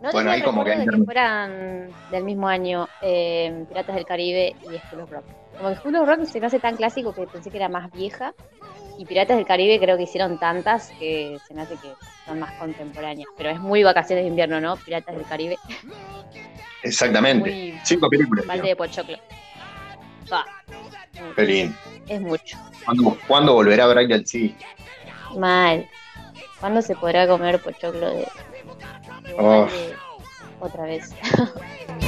No bueno, ahí como que... Que fueran del mismo año eh, Piratas del Caribe y School of Rock. Como que of Rock se me hace tan clásico que pensé que era más vieja. Y Piratas del Caribe creo que hicieron tantas que se me hace que son más contemporáneas. Pero es muy vacaciones de invierno, ¿no? Piratas del Caribe. Exactamente. Cinco películas. Balde de pochoclo. Ah, Pelín. Es mucho. ¿Cuándo, volverá a ver al sí? Mal. ¿Cuándo se podrá comer pochoclo de, oh. otra vez? <laughs>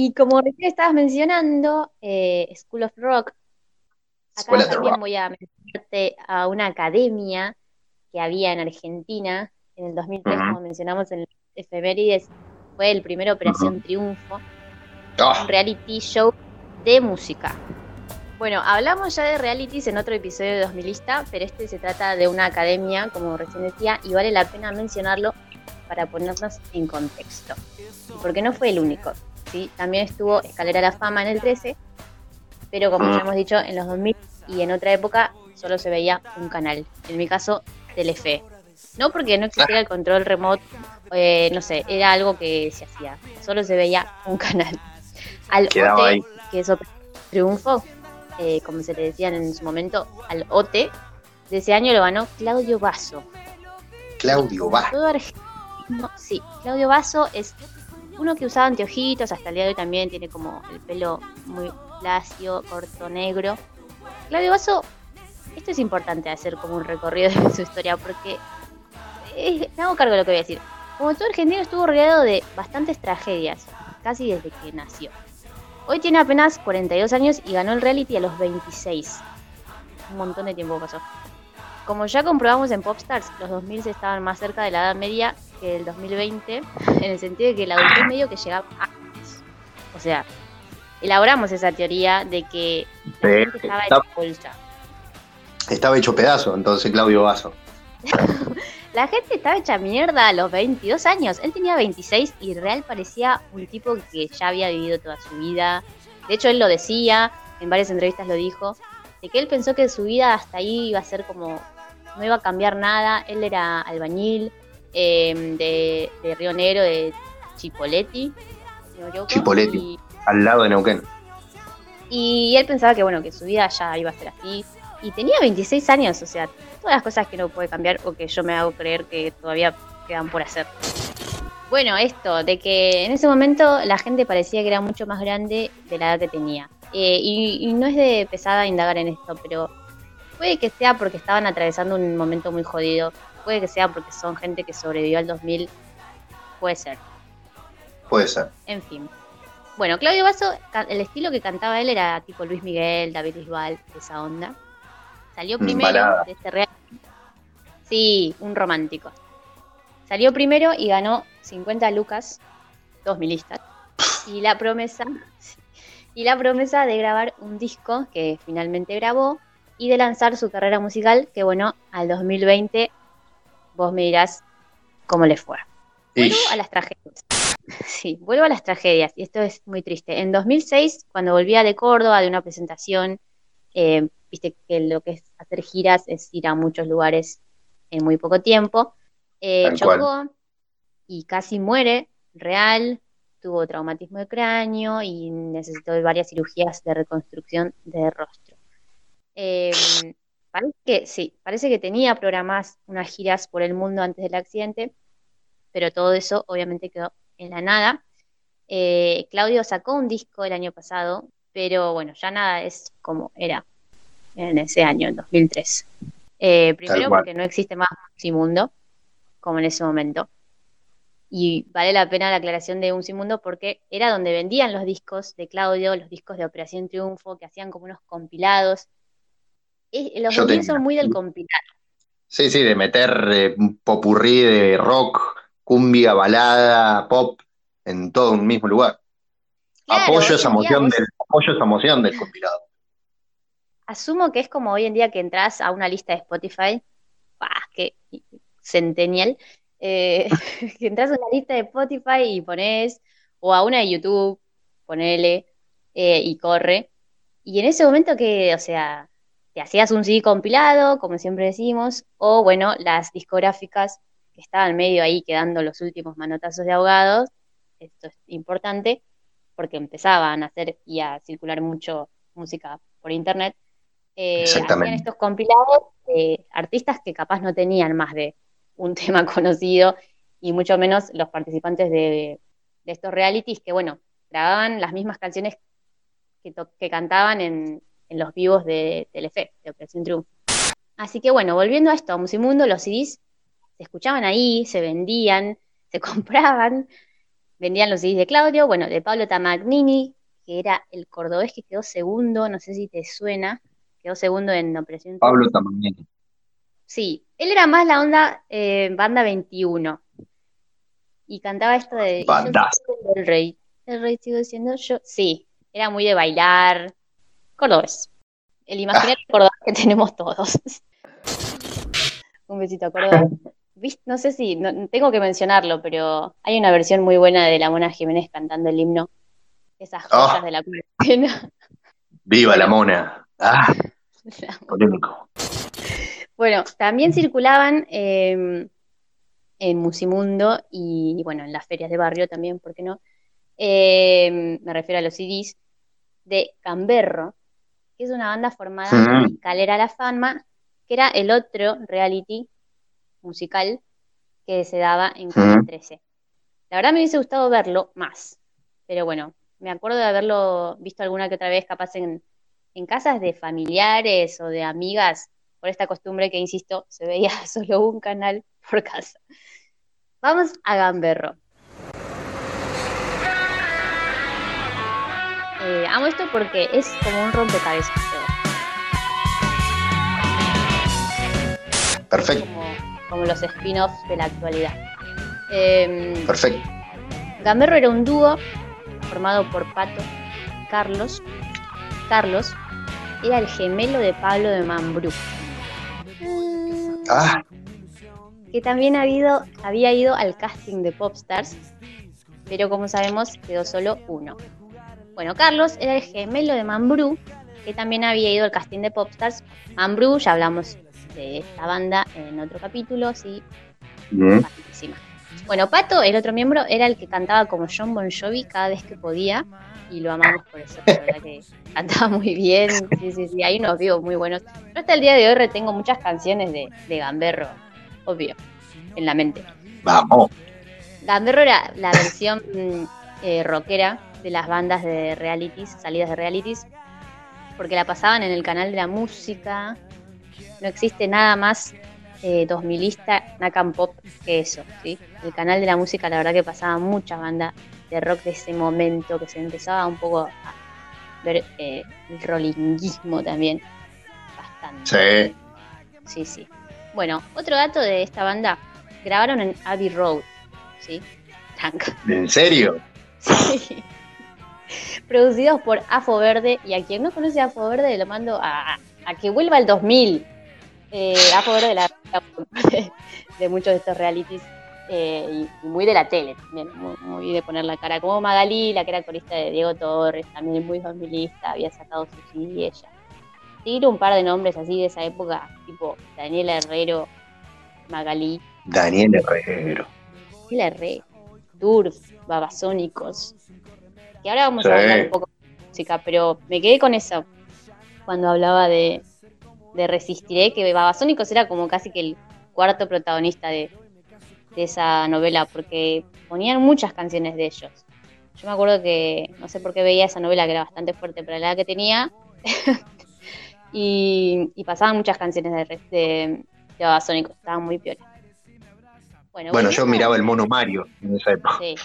y como recién estabas mencionando, eh, School of Rock, acá también voy a mencionarte a una academia que había en Argentina en el 2003, como mencionamos en efemérides, fue el primer Operación Triunfo, ah. un reality show de música. Bueno, hablamos ya de realities en otro episodio de 2000 lista, pero este se trata de una academia, como recién decía, y vale la pena mencionarlo para ponernos en contexto. Porque no fue el único. ¿Sí? También estuvo Escalera a la Fama en el 13, pero como ya hemos dicho, en los 2000 y en otra época solo se veía un canal. En mi caso, Telefe. No porque no existiera el control remoto, eh, no sé, era algo que se hacía. Solo se veía un canal. Al OT, que es Triunfo, eh, como se le decían en su momento, al OT, de ese año lo ganó Claudio Basso. Claudio Basso. no, sí, Claudio Basso es uno que usaba anteojitos, hasta el día de hoy también tiene como el pelo muy lacio, corto, negro. Claudio Basso, esto es importante hacer como un recorrido de <laughs> su historia porque me hago cargo de lo que voy a decir. Como todo argentino estuvo rodeado de bastantes tragedias, casi desde que nació. Hoy tiene apenas 42 años y ganó el reality a los 26. Un montón de tiempo pasó. Como ya comprobamos en Popstars, los 2000 estaban más cerca de la edad media que el 2020, en el sentido de que el adultez medio que llegaba antes. O sea, elaboramos esa teoría de que la gente estaba hecha bolsa. Estaba hecho pedazo, entonces Claudio Basso. <laughs> La gente estaba hecha mierda a los 22 años. Él tenía 26 y real parecía un tipo que ya había vivido toda su vida. De hecho, él lo decía, en varias entrevistas lo dijo, de que él pensó que su vida hasta ahí iba a ser como, no iba a cambiar nada. Él era albañil eh, de, de Río Negro, de Chipoletti. si Chipoletti. y- Al lado de Neuquén. y él pensaba que bueno, que su vida ya iba a ser así. Y tenía 26 años, o sea, todas las cosas que no puede cambiar o que yo me hago creer que todavía quedan por hacer. Bueno, esto, de que en ese momento la gente parecía que era mucho más grande de la edad que tenía. Eh, y, y no es de pesada indagar en esto, pero puede que sea porque estaban atravesando un momento muy jodido. Puede que sea porque son gente que sobrevivió al 2000. Puede ser. Puede ser. En fin. Bueno, Claudio Basso, el estilo que cantaba él era tipo Luis Miguel, David Bisbal, esa onda. Salió Mm, primero balada. de este real. Sí, un romántico. Salió primero y ganó 50 lucas, dos milistas. Y la promesa, y la promesa de grabar un disco que finalmente grabó y de lanzar su carrera musical, que bueno, al 2020 vos me dirás cómo le fue. Vuelvo Ish. a las tragedias. <laughs> Sí, vuelvo a las tragedias, y esto es muy triste. En 2006, cuando volvía de Córdoba de una presentación, eh, viste que lo que es hacer giras es ir a muchos lugares en muy poco tiempo, eh, cual. chocó y casi muere, real, tuvo traumatismo de cráneo y necesitó varias cirugías de reconstrucción de rostro. Eh, parece que sí, parece que tenía programadas unas giras por el mundo antes del accidente, pero todo eso obviamente quedó en la nada. Eh, Claudio sacó un disco el año pasado, pero bueno, ya nada es como era en ese año, en 2003. Eh, primero porque no existe más Musimundo, como en ese momento. Y vale la pena la aclaración de Musimundo porque era donde vendían los discos de Claudio, los discos de Operación Triunfo, que hacían como unos compilados. Los Yo 2000 tenía. son muy del <laughs> compilado. Sí, sí, de meter eh, un popurrí de rock, cumbia, balada, pop, en todo un mismo lugar. Claro, apoyo esa moción vos- del, apoyo esa moción del compilado. Asumo que es como hoy en día que entras a una lista de Spotify, ¡pah! que centennial, eh, <laughs> que entras a una lista de Spotify y pones, o a una de YouTube, ponele, eh, y corre. Y en ese momento que, o sea, te hacías un CD compilado, como siempre decimos, o bueno, las discográficas que estaban medio ahí quedando los últimos manotazos de ahogados, esto es importante, porque empezaban a hacer y a circular mucho música por internet, eh, hacían estos compilados de artistas que capaz no tenían más de un <laughs> tema conocido y mucho menos los participantes de, de estos realities que, bueno, grababan las mismas canciones que, to- que cantaban en, en los vivos de Telefe, de Operación Triunfo. Así que, bueno, volviendo a esto, a Musimundo, los CDs se escuchaban ahí, se vendían, <laughs> se compraban, vendían los CDs de Claudio, bueno, de Pablo Tamagnini, que era el cordobés que quedó segundo, no sé si te suena, quedó segundo en Operación Pablo Triunfo. Tamagnini. Sí, él era más la onda eh, banda 21. Y cantaba esto de el rey. El rey sigo siendo yo. Sí, era muy de bailar. Cordobés. El imaginario <laughs> cordobés que tenemos todos. Un besito a Córdoba. No sé si, no- tengo que mencionarlo, pero hay una versión muy buena de la Mona Jiménez cantando el himno. Esas Ah. joyas de la cuarentena. Viva la mona. Ah, polémico. Bueno, también circulaban eh, en Musimundo y, bueno, en las ferias de barrio también, ¿por qué no? Eh, me refiero a los CDs de Camberro, que es una banda formada Mm. en Escalera a la Fama, que era el otro reality musical que se daba en Canal 13. La verdad me hubiese gustado verlo más, pero bueno, me acuerdo de haberlo visto alguna que otra vez, capaz en, en casas de familiares o de amigas, por esta costumbre que, insisto, se veía <laughs> solo un canal por casa. Vamos a Gamberro. Eh, amo esto porque es como un rompecabezas. Perfecto. Como, como los spin-offs de la actualidad. Eh, Perfecto. Gamberro era un dúo formado por Pato y Carlos. Carlos era el gemelo de Pablo de Mambrú. Ah, que también ha habido- había ido al casting de Popstars, pero como sabemos quedó solo uno. Bueno, Carlos era el gemelo de Mambrú, que también había ido al casting de Popstars. Mambrú, ya hablamos de esta banda en otro capítulo, sí. Bueno, Pato, el otro miembro, era el que cantaba como John Bon Jovi cada vez que podía, y lo amamos por eso, la verdad que <laughs> cantaba muy bien, sí, sí, sí, hay unos vivos muy buenos. Yo hasta el día de hoy retengo muchas canciones de, de Gamberro, obvio, en la mente. vamos. Gamberro era la versión mm, eh, rockera de las bandas de realities, salidas de realities, porque la pasaban en el canal de la música. No existe nada más eh, 2000ista Nakam Pop que eso, ¿sí? El canal de la música, la verdad que pasaba muchas bandas de rock de ese momento, que se empezaba un poco a ver eh, el rollinguismo también. Bastante. Sí. Sí, sí. Bueno, otro dato de esta banda, grabaron en Abbey Road, ¿sí? ¿En serio? <laughs> Sí. <laughs> Producidos por Afo Verde, y a quien no conoce Afo Verde lo mando a, a que vuelva al 2000. Eh, Afo Verde la <laughs> de, muchos de estos realities eh, y, y muy de la tele también, muy, muy de poner la cara. Como Magalí, la que era corista de Diego Torres, también muy 2000ista, había sacado su CD ella. Tiro un par de nombres así de esa época, tipo Daniela Herrero, Magalí, Daniel Herrero. Daniela Herrero, Durf, Babasónicos. Que ahora vamos Sí. a hablar un poco de música, pero me quedé con eso cuando hablaba de, de Resistiré, que Babasónicos era como casi que el cuarto protagonista de, de esa novela, porque ponían muchas canciones de ellos. Yo me acuerdo que, no sé por qué veía esa novela que era bastante fuerte para la edad que tenía, <laughs> y, y pasaban muchas canciones de, de, de Babasónicos, estaban muy piolas. Bueno, Bueno, yo miraba el mono Mario en esa época. Sí.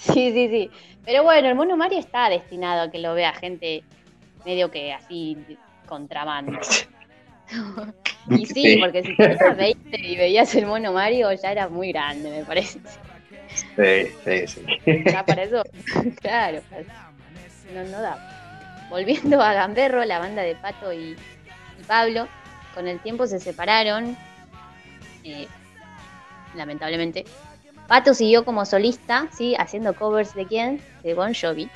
Sí, sí, sí. Pero bueno, el mono Mario está destinado a que lo vea gente medio que así contrabando. <laughs> y sí, Sí. porque si tenías 20 y veías el mono Mario ya era muy grande, me parece. Sí, sí, sí. Ya para eso, <laughs> claro, no, no da. Volviendo a Gamberro, la banda de Pato y, y Pablo, con el tiempo se separaron, eh, lamentablemente. Pato siguió como solista, ¿sí? haciendo covers de quién? De Bon Jovi.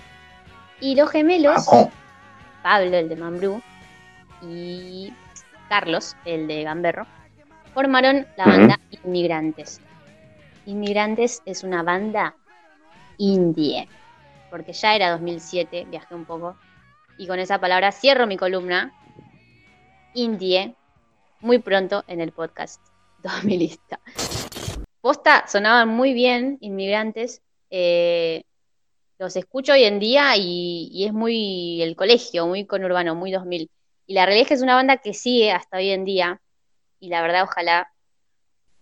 Y los gemelos. Pablo, el de Mambrú, y Carlos, el de Gamberro, formaron la banda Inmigrantes. Inmigrantes es una banda indie, porque ya era 2007, viajé un poco, y con esa palabra cierro mi columna, indie, muy pronto en el podcast <laughs> 2000ista. Posta, sonaban muy bien Inmigrantes, eh, los escucho hoy en día y, es muy el colegio, muy conurbano, muy 2000. Y la realidad es que es una banda que sigue hasta hoy en día y la verdad ojalá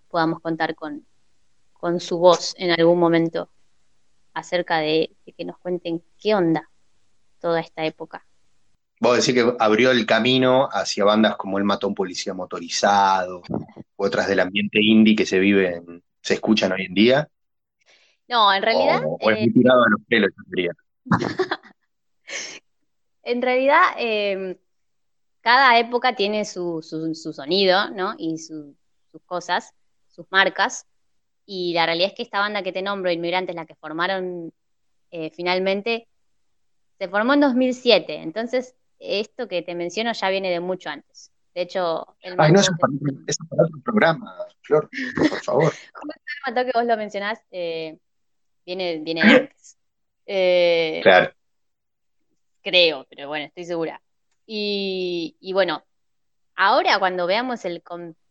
podamos contar con, con su voz en algún momento acerca de, de que nos cuenten qué onda toda esta época. Vos decís que abrió el camino hacia bandas como El Matón Policía Motorizado, u otras del ambiente indie que se viven, se escuchan hoy en día. No, en realidad, o, o es eh, muy tirado a los pelos, yo diría. <laughs> en realidad eh, cada época tiene su, su, su sonido, ¿no? Y su- sus cosas, sus marcas. Y la realidad es que esta banda que te nombro, Inmigrantes, la que formaron eh, finalmente, se formó en 2007. Entonces, esto que te menciono ya viene de mucho antes. De hecho, el Ay, no, es para, es para otro programa, Flor, por favor. <laughs> el mató que vos lo mencionás eh, viene, viene de antes. Eh, Claro. Creo, pero bueno, estoy segura. Y, y bueno, ahora cuando veamos el,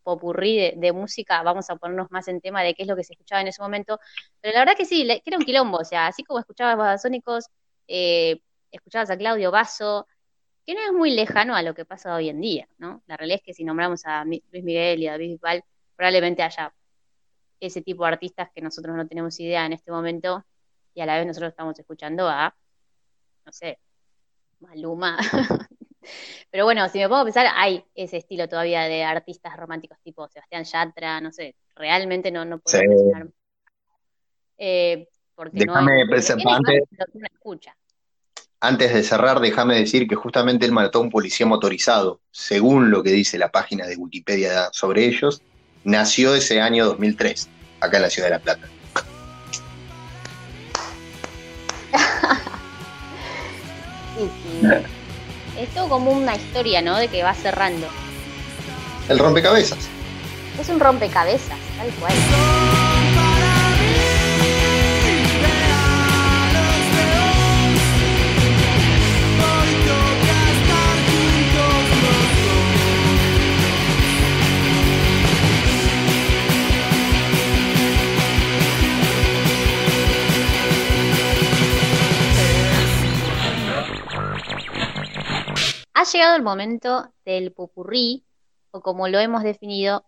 popurrí de, de música, vamos a ponernos más en tema de qué es lo que se escuchaba en ese momento. Pero la verdad que sí, le- que era un quilombo, o sea, así como escuchabas Babasónicos, eh, escuchabas a Claudio Basso, que no es muy lejano a lo que pasa hoy en día, ¿no? La realidad es que si nombramos a Luis Miguel y a David Bisbal, probablemente haya ese tipo de artistas que nosotros no tenemos idea en este momento y a la vez nosotros estamos escuchando a, no sé, Maluma. <laughs> Pero bueno, si me a pensar, hay ese estilo todavía de artistas románticos tipo Sebastián Yatra, no sé, realmente no, no puedo Sí. mencionar. Eh, porque no Déjame hay, pensar, porque antes, uno escucha. Antes de cerrar, déjame decir que justamente él mató a un policía motorizado, según lo que dice la página de Wikipedia sobre ellos, nació ese año 2003, acá en la ciudad de La Plata. <laughs> Sí, sí. Es todo como una historia, ¿no? De que va cerrando. El rompecabezas. Es un rompecabezas, tal cual. Llegado el momento del popurrí, o como lo hemos definido,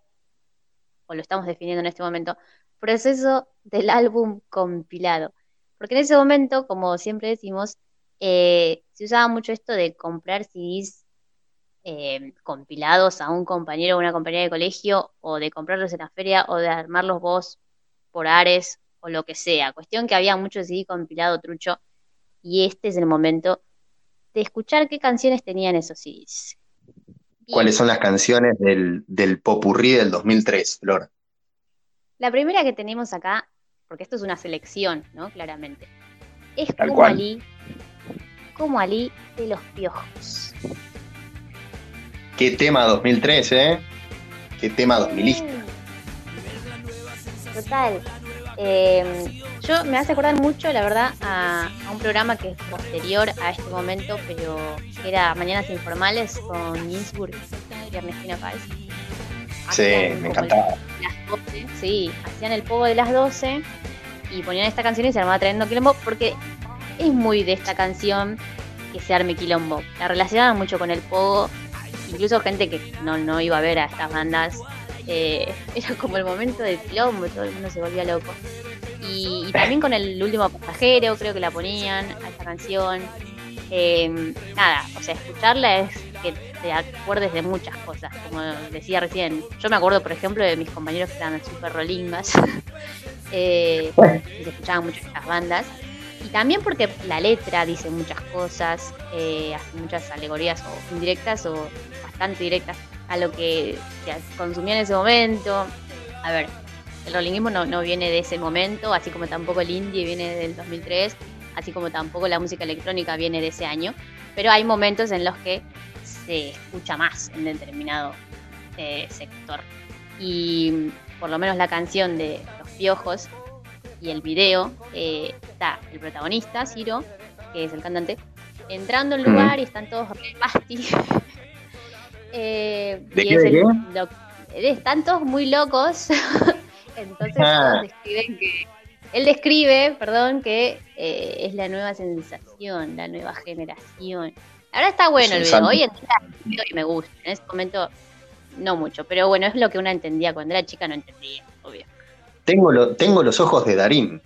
o lo estamos definiendo en este momento, proceso del álbum compilado. Porque en ese momento, como siempre decimos, eh, se usaba mucho esto de comprar CDs eh, compilados a un compañero o una compañera de colegio, o de comprarlos en la feria, o de armarlos vos por Ares, o lo que sea. Cuestión que había mucho CD compilado trucho, y este es el momento de escuchar qué canciones tenían esos CDs. ¿Cuáles son las canciones del, del popurrí del 2003, Flor? La primera que tenemos acá, porque esto es una selección, ¿no? Claramente, es Tal como cual. Ali, como Ali de los piojos. ¿Qué tema 2003, eh? ¿Qué tema 2000? Total. Eh, yo me hace acordar mucho, la verdad, a, a un programa que es posterior a este momento, pero que era Mañanas Informales con Ginsburg y Ernestina Páez. Sí, me encantaba. las 12, sí, hacían el pogo de las 12 y ponían esta canción y se armaba tremendo quilombo porque es muy de esta canción que se arme quilombo. La relacionaban mucho con el pogo, incluso gente que no, no iba a ver a estas bandas. Eh, <laughs> era como el momento del quilombo, todo el mundo se volvía loco. Y, y también con el último pasajero, creo que la ponían a esta canción. Eh, nada, o sea, escucharla es que te acuerdes de muchas cosas, como decía recién. Yo me acuerdo, por ejemplo, de mis compañeros que eran súper rolingas, <laughs> eh, que se escuchaban mucho estas bandas. Y también porque la letra dice muchas cosas, eh, hace muchas alegorías o indirectas o bastante directas a lo que se consumía en ese momento. A ver, el rolinguismo no, no viene de ese momento, así como tampoco el indie viene del 2003, así como tampoco la música electrónica viene de ese año, pero hay momentos en los que se escucha más en determinado eh, sector. Y mm, por lo menos la canción de Los Piojos y el video, eh, está el protagonista, Ciro, que es el cantante, entrando al lugar y están todos re. <laughs> Eh, ¿De y qué, es de el- qué? lo- están todos muy locos. <laughs> Entonces Ah. todos describen que. Él describe, perdón, que eh, es la nueva sensación, la nueva generación. Ahora está bueno Es el video. Hoy en día me gusta. En ese momento no mucho. Pero bueno, es lo que uno entendía cuando era chica, no entendía, obvio. Tengo, lo- tengo los ojos de Darín.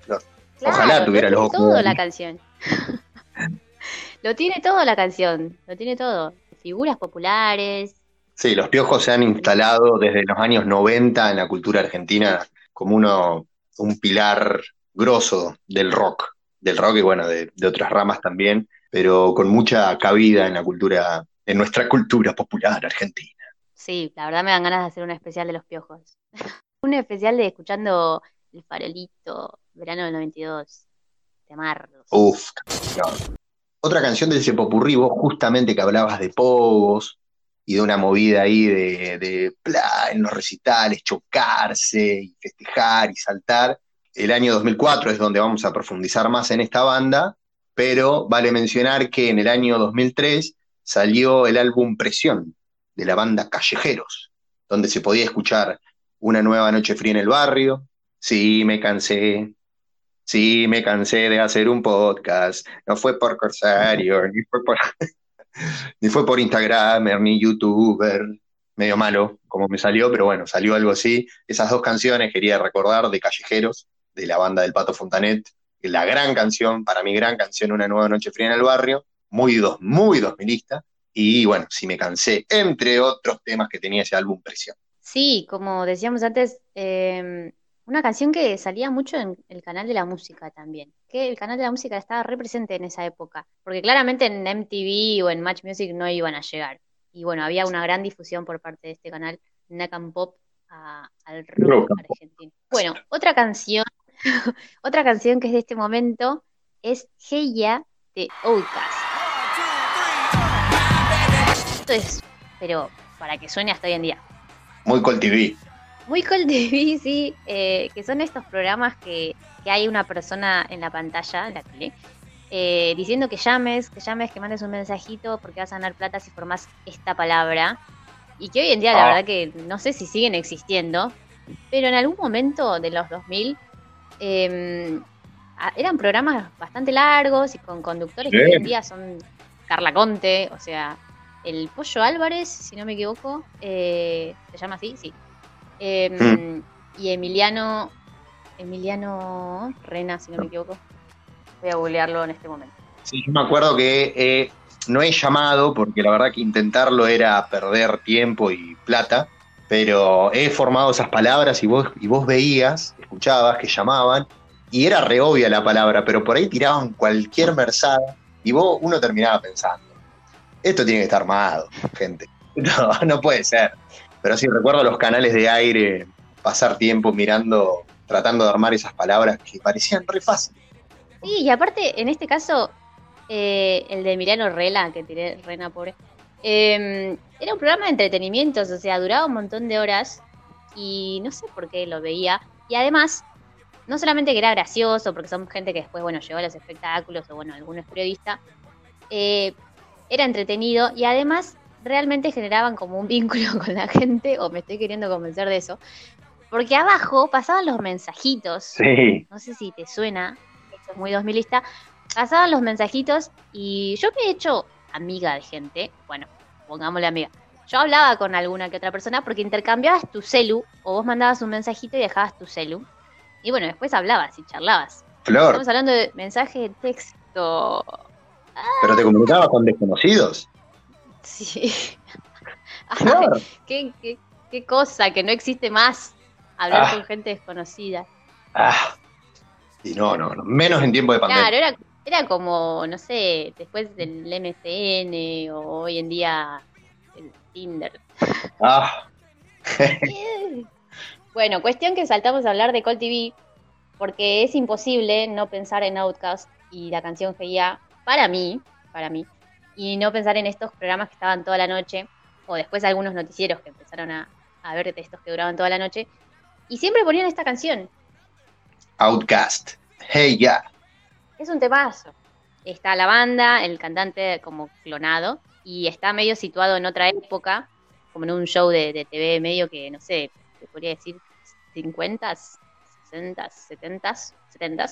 Ojalá tuviera lo los ojos de la canción. <laughs> lo tiene todo la canción. Lo tiene todo. Figuras populares. Sí, los piojos se han instalado desde los años 90 en la cultura argentina como uno, un pilar grosso del rock, del rock y bueno, de, de otras ramas también, pero con mucha cabida en la cultura, en nuestra cultura popular argentina. Sí, la verdad me dan ganas de hacer un especial de los piojos. <laughs> un especial de escuchando El Farolito, verano del 92. De amarlos. Uf, canción. Otra canción de ese popurrí, vos justamente que hablabas de pogos y de una movida ahí de, en los recitales, chocarse y festejar y saltar. El año 2004 es donde vamos a profundizar más en esta banda, pero vale mencionar que en el año 2003 salió el álbum Presión de la banda Callejeros. donde se podía escuchar una nueva noche fría en el barrio. Sí, me cansé. Sí, me cansé de hacer un podcast. No fue por Corsario, ni fue por, <laughs> <laughs> ni fue por Instagram, ni YouTuber. Medio malo como me salió, pero bueno, salió algo así. Esas dos canciones quería recordar de Callejeros, de la banda del Pato Fontanet. La gran canción, para mí gran canción, Una nueva noche fría en el barrio. Muy, dos, muy dos milista. Y bueno, si me cansé, entre otros temas que tenía ese álbum Presión. Sí, como decíamos antes, eh, una canción que salía mucho en el canal de la música también, que el canal de la música estaba represente en esa época, porque claramente en MTV o en Match Music no iban a llegar. Y bueno, había una gran difusión por parte de este canal, Nakam Pop, al rock, argentino. Bueno, otra canción, <laughs> otra canción que es de este momento es Hey Ya de Outcast. Esto es, pero para que suene hasta hoy en día. Muy Col TV. Muy Col TV, sí, eh, que son estos programas que, que, hay una persona en la pantalla, en la tele, eh, diciendo que llames, que llames, que mandes un mensajito porque vas a ganar plata si formas esta palabra. Y que hoy en día la ah. verdad que no sé si siguen existiendo, pero en algún momento de los 2000 eh, eran programas bastante largos y con conductores que hoy en día son Carla Conte, o sea, el Pollo Álvarez, si no me equivoco, eh, se llama así, sí, Em, y Emiliano, Emiliano Rena, si no me equivoco. Voy a googlearlo en este momento. Sí, yo me acuerdo que eh, no he llamado, porque la verdad que intentarlo era perder tiempo y plata, pero he formado esas palabras y vos, y vos veías, escuchabas que llamaban, y era re obvia la palabra, pero por ahí tiraban cualquier merzada, y vos uno terminaba pensando, esto tiene que estar armado, gente. <laughs> No, no puede ser. Pero sí, recuerdo los canales de aire, pasar tiempo mirando, tratando de armar esas palabras que parecían re fáciles. Sí, y aparte, en este caso, eh, el de Emiliano Rela, que tiré Rena pobre, em, era un programa de entretenimientos, o sea, duraba un montón de horas y no sé por qué lo veía. Y además, no solamente que era gracioso, porque somos gente que después, bueno, llegó a los espectáculos o, bueno, algunos periodistas, eh, era entretenido y además realmente generaban como un vínculo <laughs> con la gente, o me estoy queriendo convencer de eso, porque abajo pasaban los mensajitos, sí. no sé si te suena, esto es muy dos milista, pasaban los mensajitos y yo me he hecho amiga de gente, bueno, pongámosle amiga. Yo hablaba con alguna que otra persona porque intercambiabas tu celu o vos mandabas un mensajito y dejabas tu celu. Y bueno, después hablabas y charlabas. Flor. Estamos hablando de mensaje de texto. ¿Pero te comunicabas con desconocidos? Sí. <laughs> qué, qué, cosa, que no existe más hablar ah. con gente desconocida. Ah. Y no, no, no, menos en tiempo de pandemia. Claro, era, era como, no sé, después del MCN o hoy en día el Tinder. Ah. <laughs> bueno, cuestión que saltamos a hablar de Call TV porque es imposible no pensar en Outcast y la canción GIA para mí, para mí, y no pensar en estos programas que estaban toda la noche, o después algunos noticieros que empezaron a, ver de estos que duraban toda la noche, y siempre ponían esta canción. Outcast, Hey Ya. Es un temazo. Está la banda, el cantante como clonado, y está medio situado en otra época, como en un show de, TV medio que, no sé, se podría decir 50, 60, 70, 70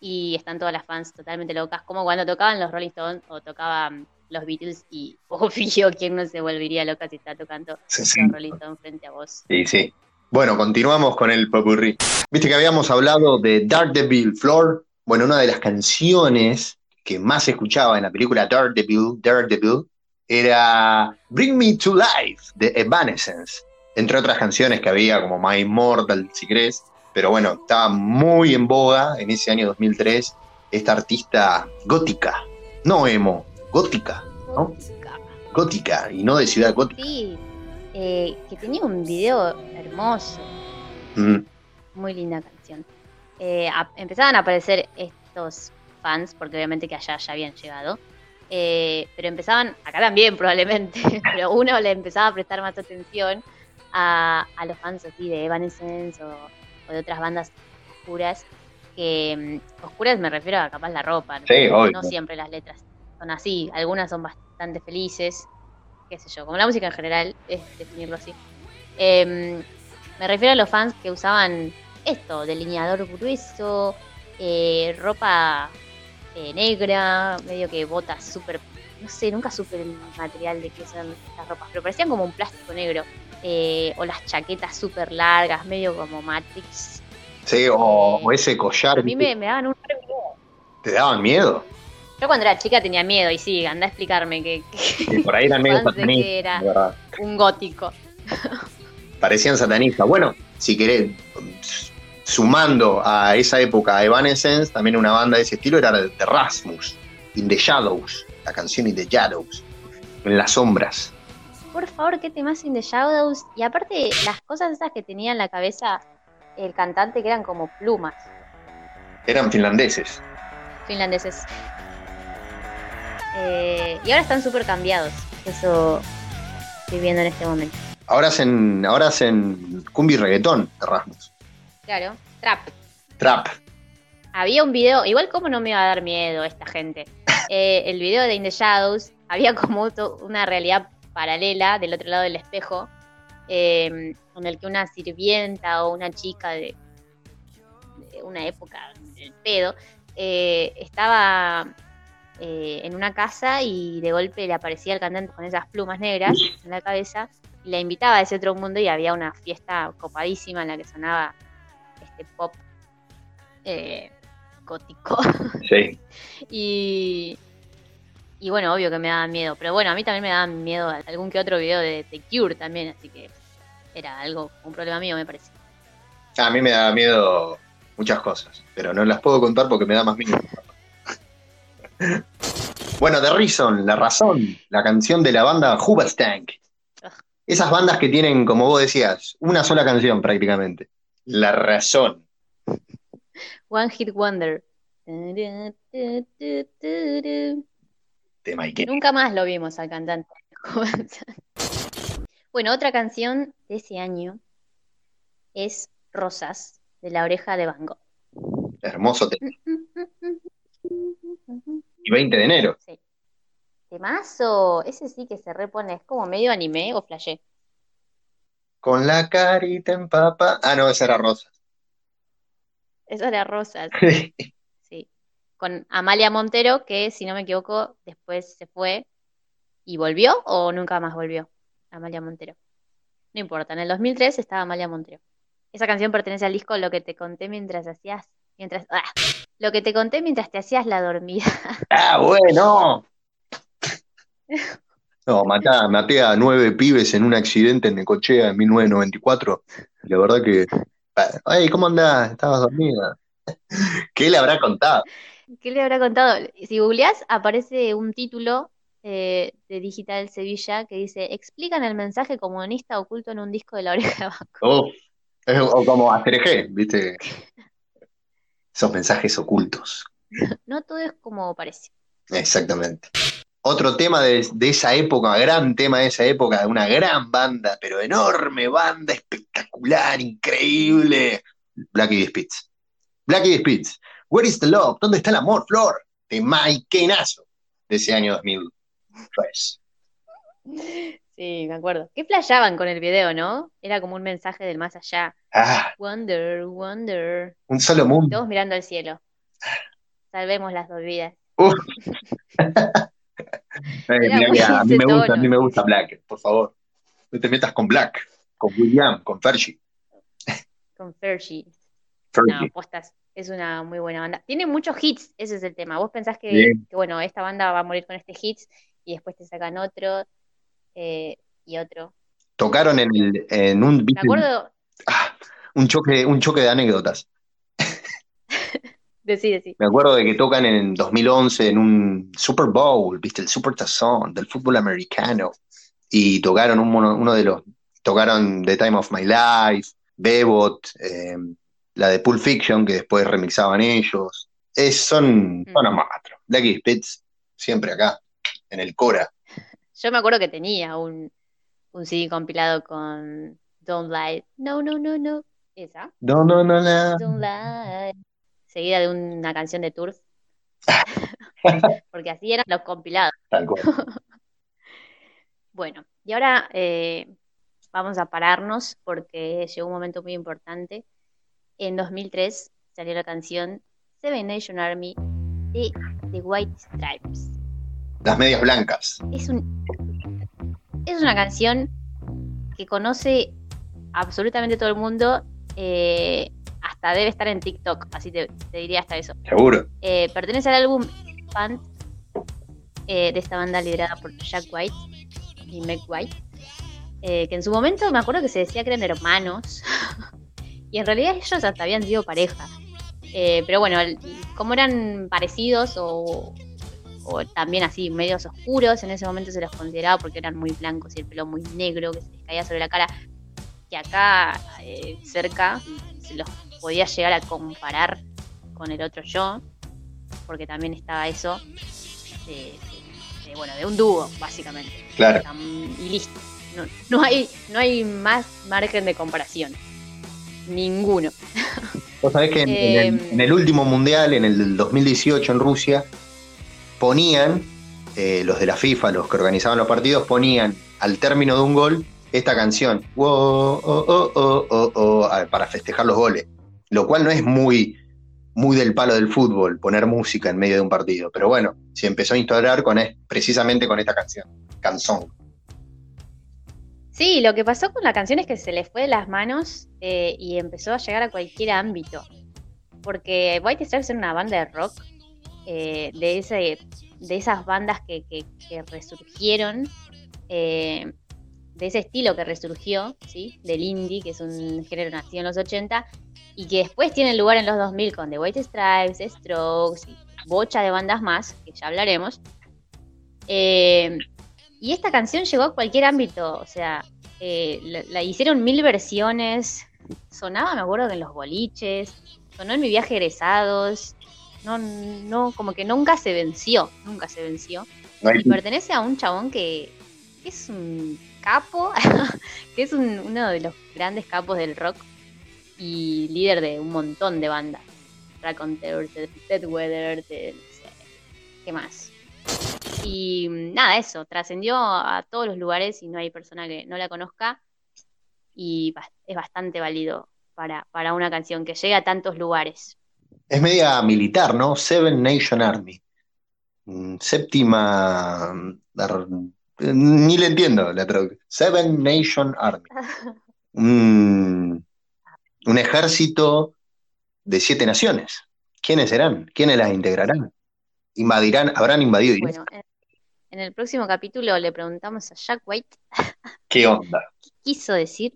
y están todas las fans totalmente locas, como cuando tocaban los Rolling Stones o tocaban los Beatles y <laughs> obvio, ¿quién no se volvería loca si está tocando los Rolling Stones frente a vos? Sí, sí. Bueno, continuamos con el popurrí. Viste que habíamos hablado de Dark Devil Floor. Bueno, una de las canciones que más se escuchaba en la película Dark Devil, Devil era Bring Me to Life de Evanescence, entre otras canciones que había como My Immortal, si crees pero bueno, estaba muy en boga en ese año 2003 esta artista gótica, no emo, gótica, ¿no? Gótica, y no de ciudad gótica. Sí, eh, que tenía un video hermoso. Mm. Muy linda canción. Eh, empezaban a aparecer estos fans, porque obviamente que allá ya habían llegado. Eh, pero empezaban, acá también probablemente, <laughs> pero uno le empezaba a prestar más atención a, a los fans así de Evanescence o o de otras bandas oscuras, que mm, oscuras me refiero a capaz la ropa, ¿no? siempre las letras son así, algunas son bastante felices, qué sé yo, como la música en general, es definirlo así. Em, me refiero a los fans que usaban esto, delineador grueso, eh, ropa eh, negra, medio que botas súper, no sé, nunca supe el material de qué son estas ropas, pero parecían como un plástico negro. Eh, o las chaquetas súper largas, medio como Matrix. Sí, o, o ese collar. A mí me, me daban un re miedo. ¿Te daban miedo? Yo cuando era chica tenía miedo y sí, anda a explicarme que, por ahí eran <laughs> medio satanistas, era verdad. un gótico. Parecían satanistas. Bueno, si querés, sumando a esa época a Evanescence, también una banda de ese estilo era de Rasmus, In the Shadows, la canción In the Shadows, en las sombras. Por favor, qué temas in the Shadows. Y aparte, las cosas esas que tenía en la cabeza el cantante que eran como plumas Eran finlandeses. finlandeses. Eh, y ahora están súper cambiados. Eso estoy viendo en este momento. Ahora hacen, ahora hacen cumbia y reggaetón Rasmus. Claro, trap. Trap. Había un video, igual como no me iba a dar miedo esta gente. <laughs> Eh, el video de In the Shadows había como una realidad paralela del otro lado del espejo, eh, en el que una sirvienta o una chica de, de una época del pedo eh, estaba eh, en una casa y de golpe le aparecía el cantante con esas plumas negras en la cabeza y la invitaba a ese otro mundo y había una fiesta copadísima en la que sonaba este pop eh, gótico. Sí. <laughs> y, y bueno, obvio que me daba miedo. Pero bueno, a mí también me daba miedo algún que otro video de The Cure también, así que era algo, un problema mío, me parece. A mí me da miedo muchas cosas, pero no las puedo contar porque me da más miedo. <laughs> bueno, The Reason, La Razón, la canción de la banda Hoobastank. Esas bandas que tienen, como vos decías, una sola canción prácticamente. La Razón. One Hit Wonder. De Mike. Nunca más lo vimos al cantante. <laughs> bueno, otra canción de ese año es Rosas, de la oreja de Van Gogh. Hermoso tema. <laughs> Y 20 de enero. Sí. Temazo, ese sí que se repone, es como medio anime o flashé. Con la carita en papa. Ah, no, esa era Rosa. Eso era Rosas. Sí. <laughs> Con Amalia Montero, que si no me equivoco, después se fue y volvió o nunca más volvió. Amalia Montero. No importa, en el 2003 estaba Amalia Montero. Esa canción pertenece al disco Lo que te conté mientras hacías. Mientras, ¡ah! Lo que te conté mientras te hacías la dormida. <laughs> Ah, bueno. No, maté, a- maté a nueve pibes en un accidente en Necochea en 1994. Y La verdad que. Ay, ¿cómo andás? ¿Estabas dormida? <laughs> ¿Qué le habrá contado? ¿Qué le habrá contado? Si googleás, aparece un título eh, de Digital Sevilla que dice: Explican el mensaje comunista oculto en un disco de la oreja de Van Gogh". Uf, es- o como Asterejé, ¿viste? Esos mensajes ocultos. <laughs> No todo es como parece. Exactamente. Otro tema de, de esa época, gran tema de esa época, de una gran banda, pero enorme banda, espectacular, increíble. Black Eyed Peas. Black Eyed Peas. Where is the love? ¿Dónde está el amor, Flor? De Mike Nazo, de ese año 2003. Sí, me acuerdo. ¿Qué flashaban con el video, no? Era como un mensaje del más allá. Ah, Wonder, wonder. un solo mundo. Todos mirando al cielo. Salvemos las dos vidas. Uf. <laughs> <laughs> Era mira, muy mira, a mí me gusta, a mí me gusta Black, por favor. No te metas con Black, con William, con Fergie. Con Fergie. No, postas. Es una muy buena banda. Tiene muchos hits, ese es el tema. Vos pensás que, bueno, esta banda va a morir con este hits y después te sacan otro eh, y otro. Tocaron en, el, en un, Me acuerdo, un choque, un choque de anécdotas. <laughs> Me acuerdo de que tocan en 2011 en un Super Bowl, ¿viste? El Super Tazón del fútbol americano. Y tocaron un uno de los. Tocaron The Time of My Life, Bebot, eh, la de Pulp Fiction, que después remixaban ellos. Es, son, son Mm. amastros. Black Eyed Peas, siempre acá, en el Cora. Yo me acuerdo que tenía un, un CD compilado con Don't Lie. No, no, no, no. Esa. No, no, no, no. Don't Lie. Seguida de una canción de Turf. <laughs> Porque así eran los compilados. Tal cual. <laughs> Bueno, y ahora eh, vamos a pararnos porque llegó un momento muy importante. En 2003 salió la canción Seven Nation Army de The White Stripes. Las medias blancas. Es, un, es una canción que conoce absolutamente todo el mundo. eh, hasta debe estar en TikTok, así te, te diría hasta eso. Seguro. Eh, pertenece al álbum Pant eh, de esta banda liderada por Jack White y Meg White. eh, que en su momento me acuerdo que se decía que eran hermanos. <laughs> y en realidad ellos hasta habían sido pareja. Eh, pero bueno, el- como eran parecidos o, o también así medios oscuros, en ese momento se los consideraba porque eran muy blancos y el pelo muy negro que se les caía sobre la cara. Que acá eh, cerca se los podía llegar a comparar con el otro yo, porque también estaba eso de, de- de, bueno, de un dúo, básicamente. Claro. Y listo. No, no hay, no hay más margen de comparación. Ninguno. Vos sabés que en, en el, en el último mundial, en el del 2018 en Rusia, ponían, eh, los de la FIFA, los que organizaban los partidos, ponían al término de un gol esta canción, "Wow, oh, oh, oh, oh, oh", para festejar los goles. Lo cual no es muy, muy del palo del fútbol, poner música en medio de un partido. Pero bueno, se empezó a instaurar con, precisamente con esta canción, canzón. Sí, lo que pasó con la canción es que se le fue de las manos eh, y empezó a llegar a cualquier ámbito. Porque White Stripes era una banda de rock, eh, de, ese, de esas bandas que, que- que resurgieron, eh, de ese estilo que resurgió, ¿sí? del indie, que es un género nacido en los 80, y que después tiene lugar en los 2000 con The White Stripes, Strokes y bocha de bandas más, que ya hablaremos. Eh, y esta canción llegó a cualquier ámbito, o sea, eh, la, la hicieron mil versiones, sonaba, me acuerdo que en los boliches, sonó en mi viaje a egresados, no, no, como que nunca se venció, nunca se venció. No hay- Y pertenece a un chabón que, que es un capo, <laughs> que es un- uno de los grandes capos del rock y líder de un montón de bandas. Raconteur, Dead Weather, de, no sé, ¿qué más? Y mm, nada, eso, trascendió a todos los lugares y no hay persona que no la conozca. Y es bastante válido para, para una canción que llegue a tantos lugares. Es media militar, ¿no? Seven Nation Army. Mm, Séptima. mm, Ni le entiendo la traducción. Seven Nation Army. <laughs> Un, un ejército de siete naciones. ¿Quiénes serán? ¿Quiénes las integrarán? ¿Invadirán? ¿Habrán invadido? Bueno, en, en el próximo capítulo le preguntamos a Jack White <laughs> ¿Qué onda? qué quiso decir.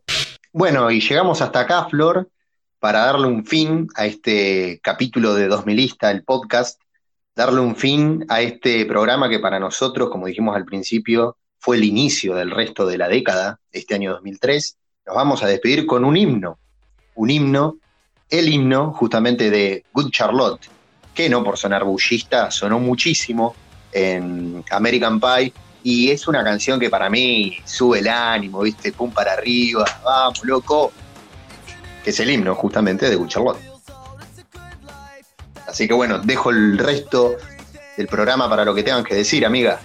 Bueno, y llegamos hasta acá, Flor, para darle un fin a este capítulo de 2000ista, el podcast, darle un fin a este programa que para nosotros, como dijimos al principio, fue el inicio del resto de la década, este año 2003. Nos vamos a despedir con un himno, un himno, el himno justamente de Good Charlotte, que no por sonar bullista, sonó muchísimo en American Pie y es una canción que para mí sube el ánimo, ¿viste? Pum para arriba, vamos, loco. Que es el himno justamente de Good Charlotte. Así que bueno, dejo el resto del programa para lo que tengan que decir, amiga.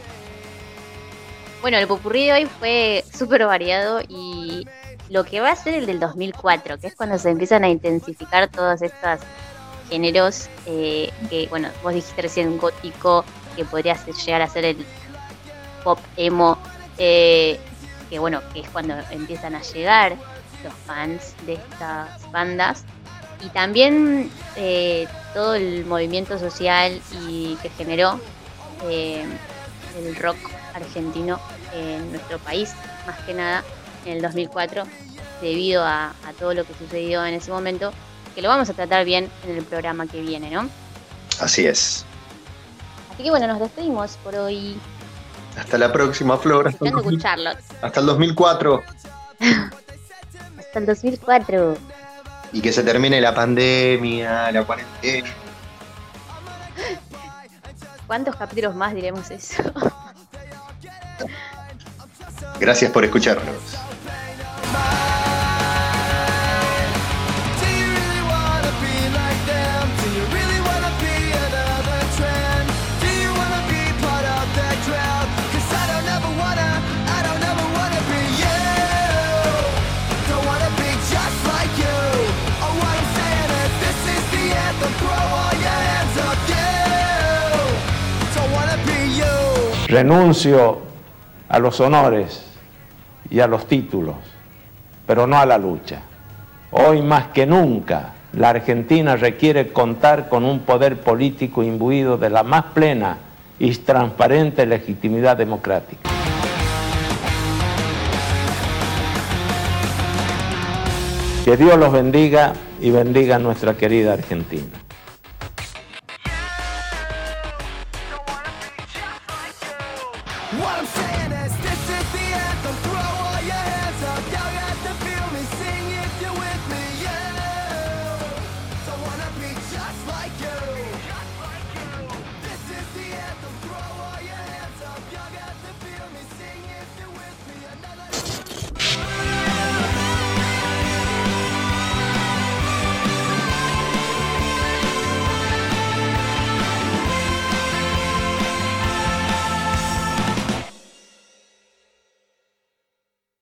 Bueno, el popurrí de hoy fue súper variado y lo que va a ser el del 2004, que es cuando se empiezan a intensificar todos estos géneros eh, que, bueno, vos dijiste recién gótico, que podría llegar a ser el pop emo, eh, que bueno, que es cuando empiezan a llegar los fans de estas bandas y también eh, todo el movimiento social y que generó eh, el rock argentino en nuestro país, más que nada en el 2004, debido a todo lo que sucedió en ese momento, que lo vamos a tratar bien en el programa que viene, ¿no? Así es. Así que bueno, nos despedimos por hoy, Hasta la próxima, Flor. Hasta el, escuchando 2000 con Charlotte. hasta el 2004. Hasta el 2004. Y que se termine la pandemia, la cuarentena. ¿Cuántos capítulos más diremos eso? Gracias por escucharnos. Renuncio a los honores y a los títulos, pero no a la lucha. Hoy más que nunca la Argentina requiere contar con un poder político imbuido de la más plena y transparente legitimidad democrática. Que Dios los bendiga y bendiga a nuestra querida Argentina.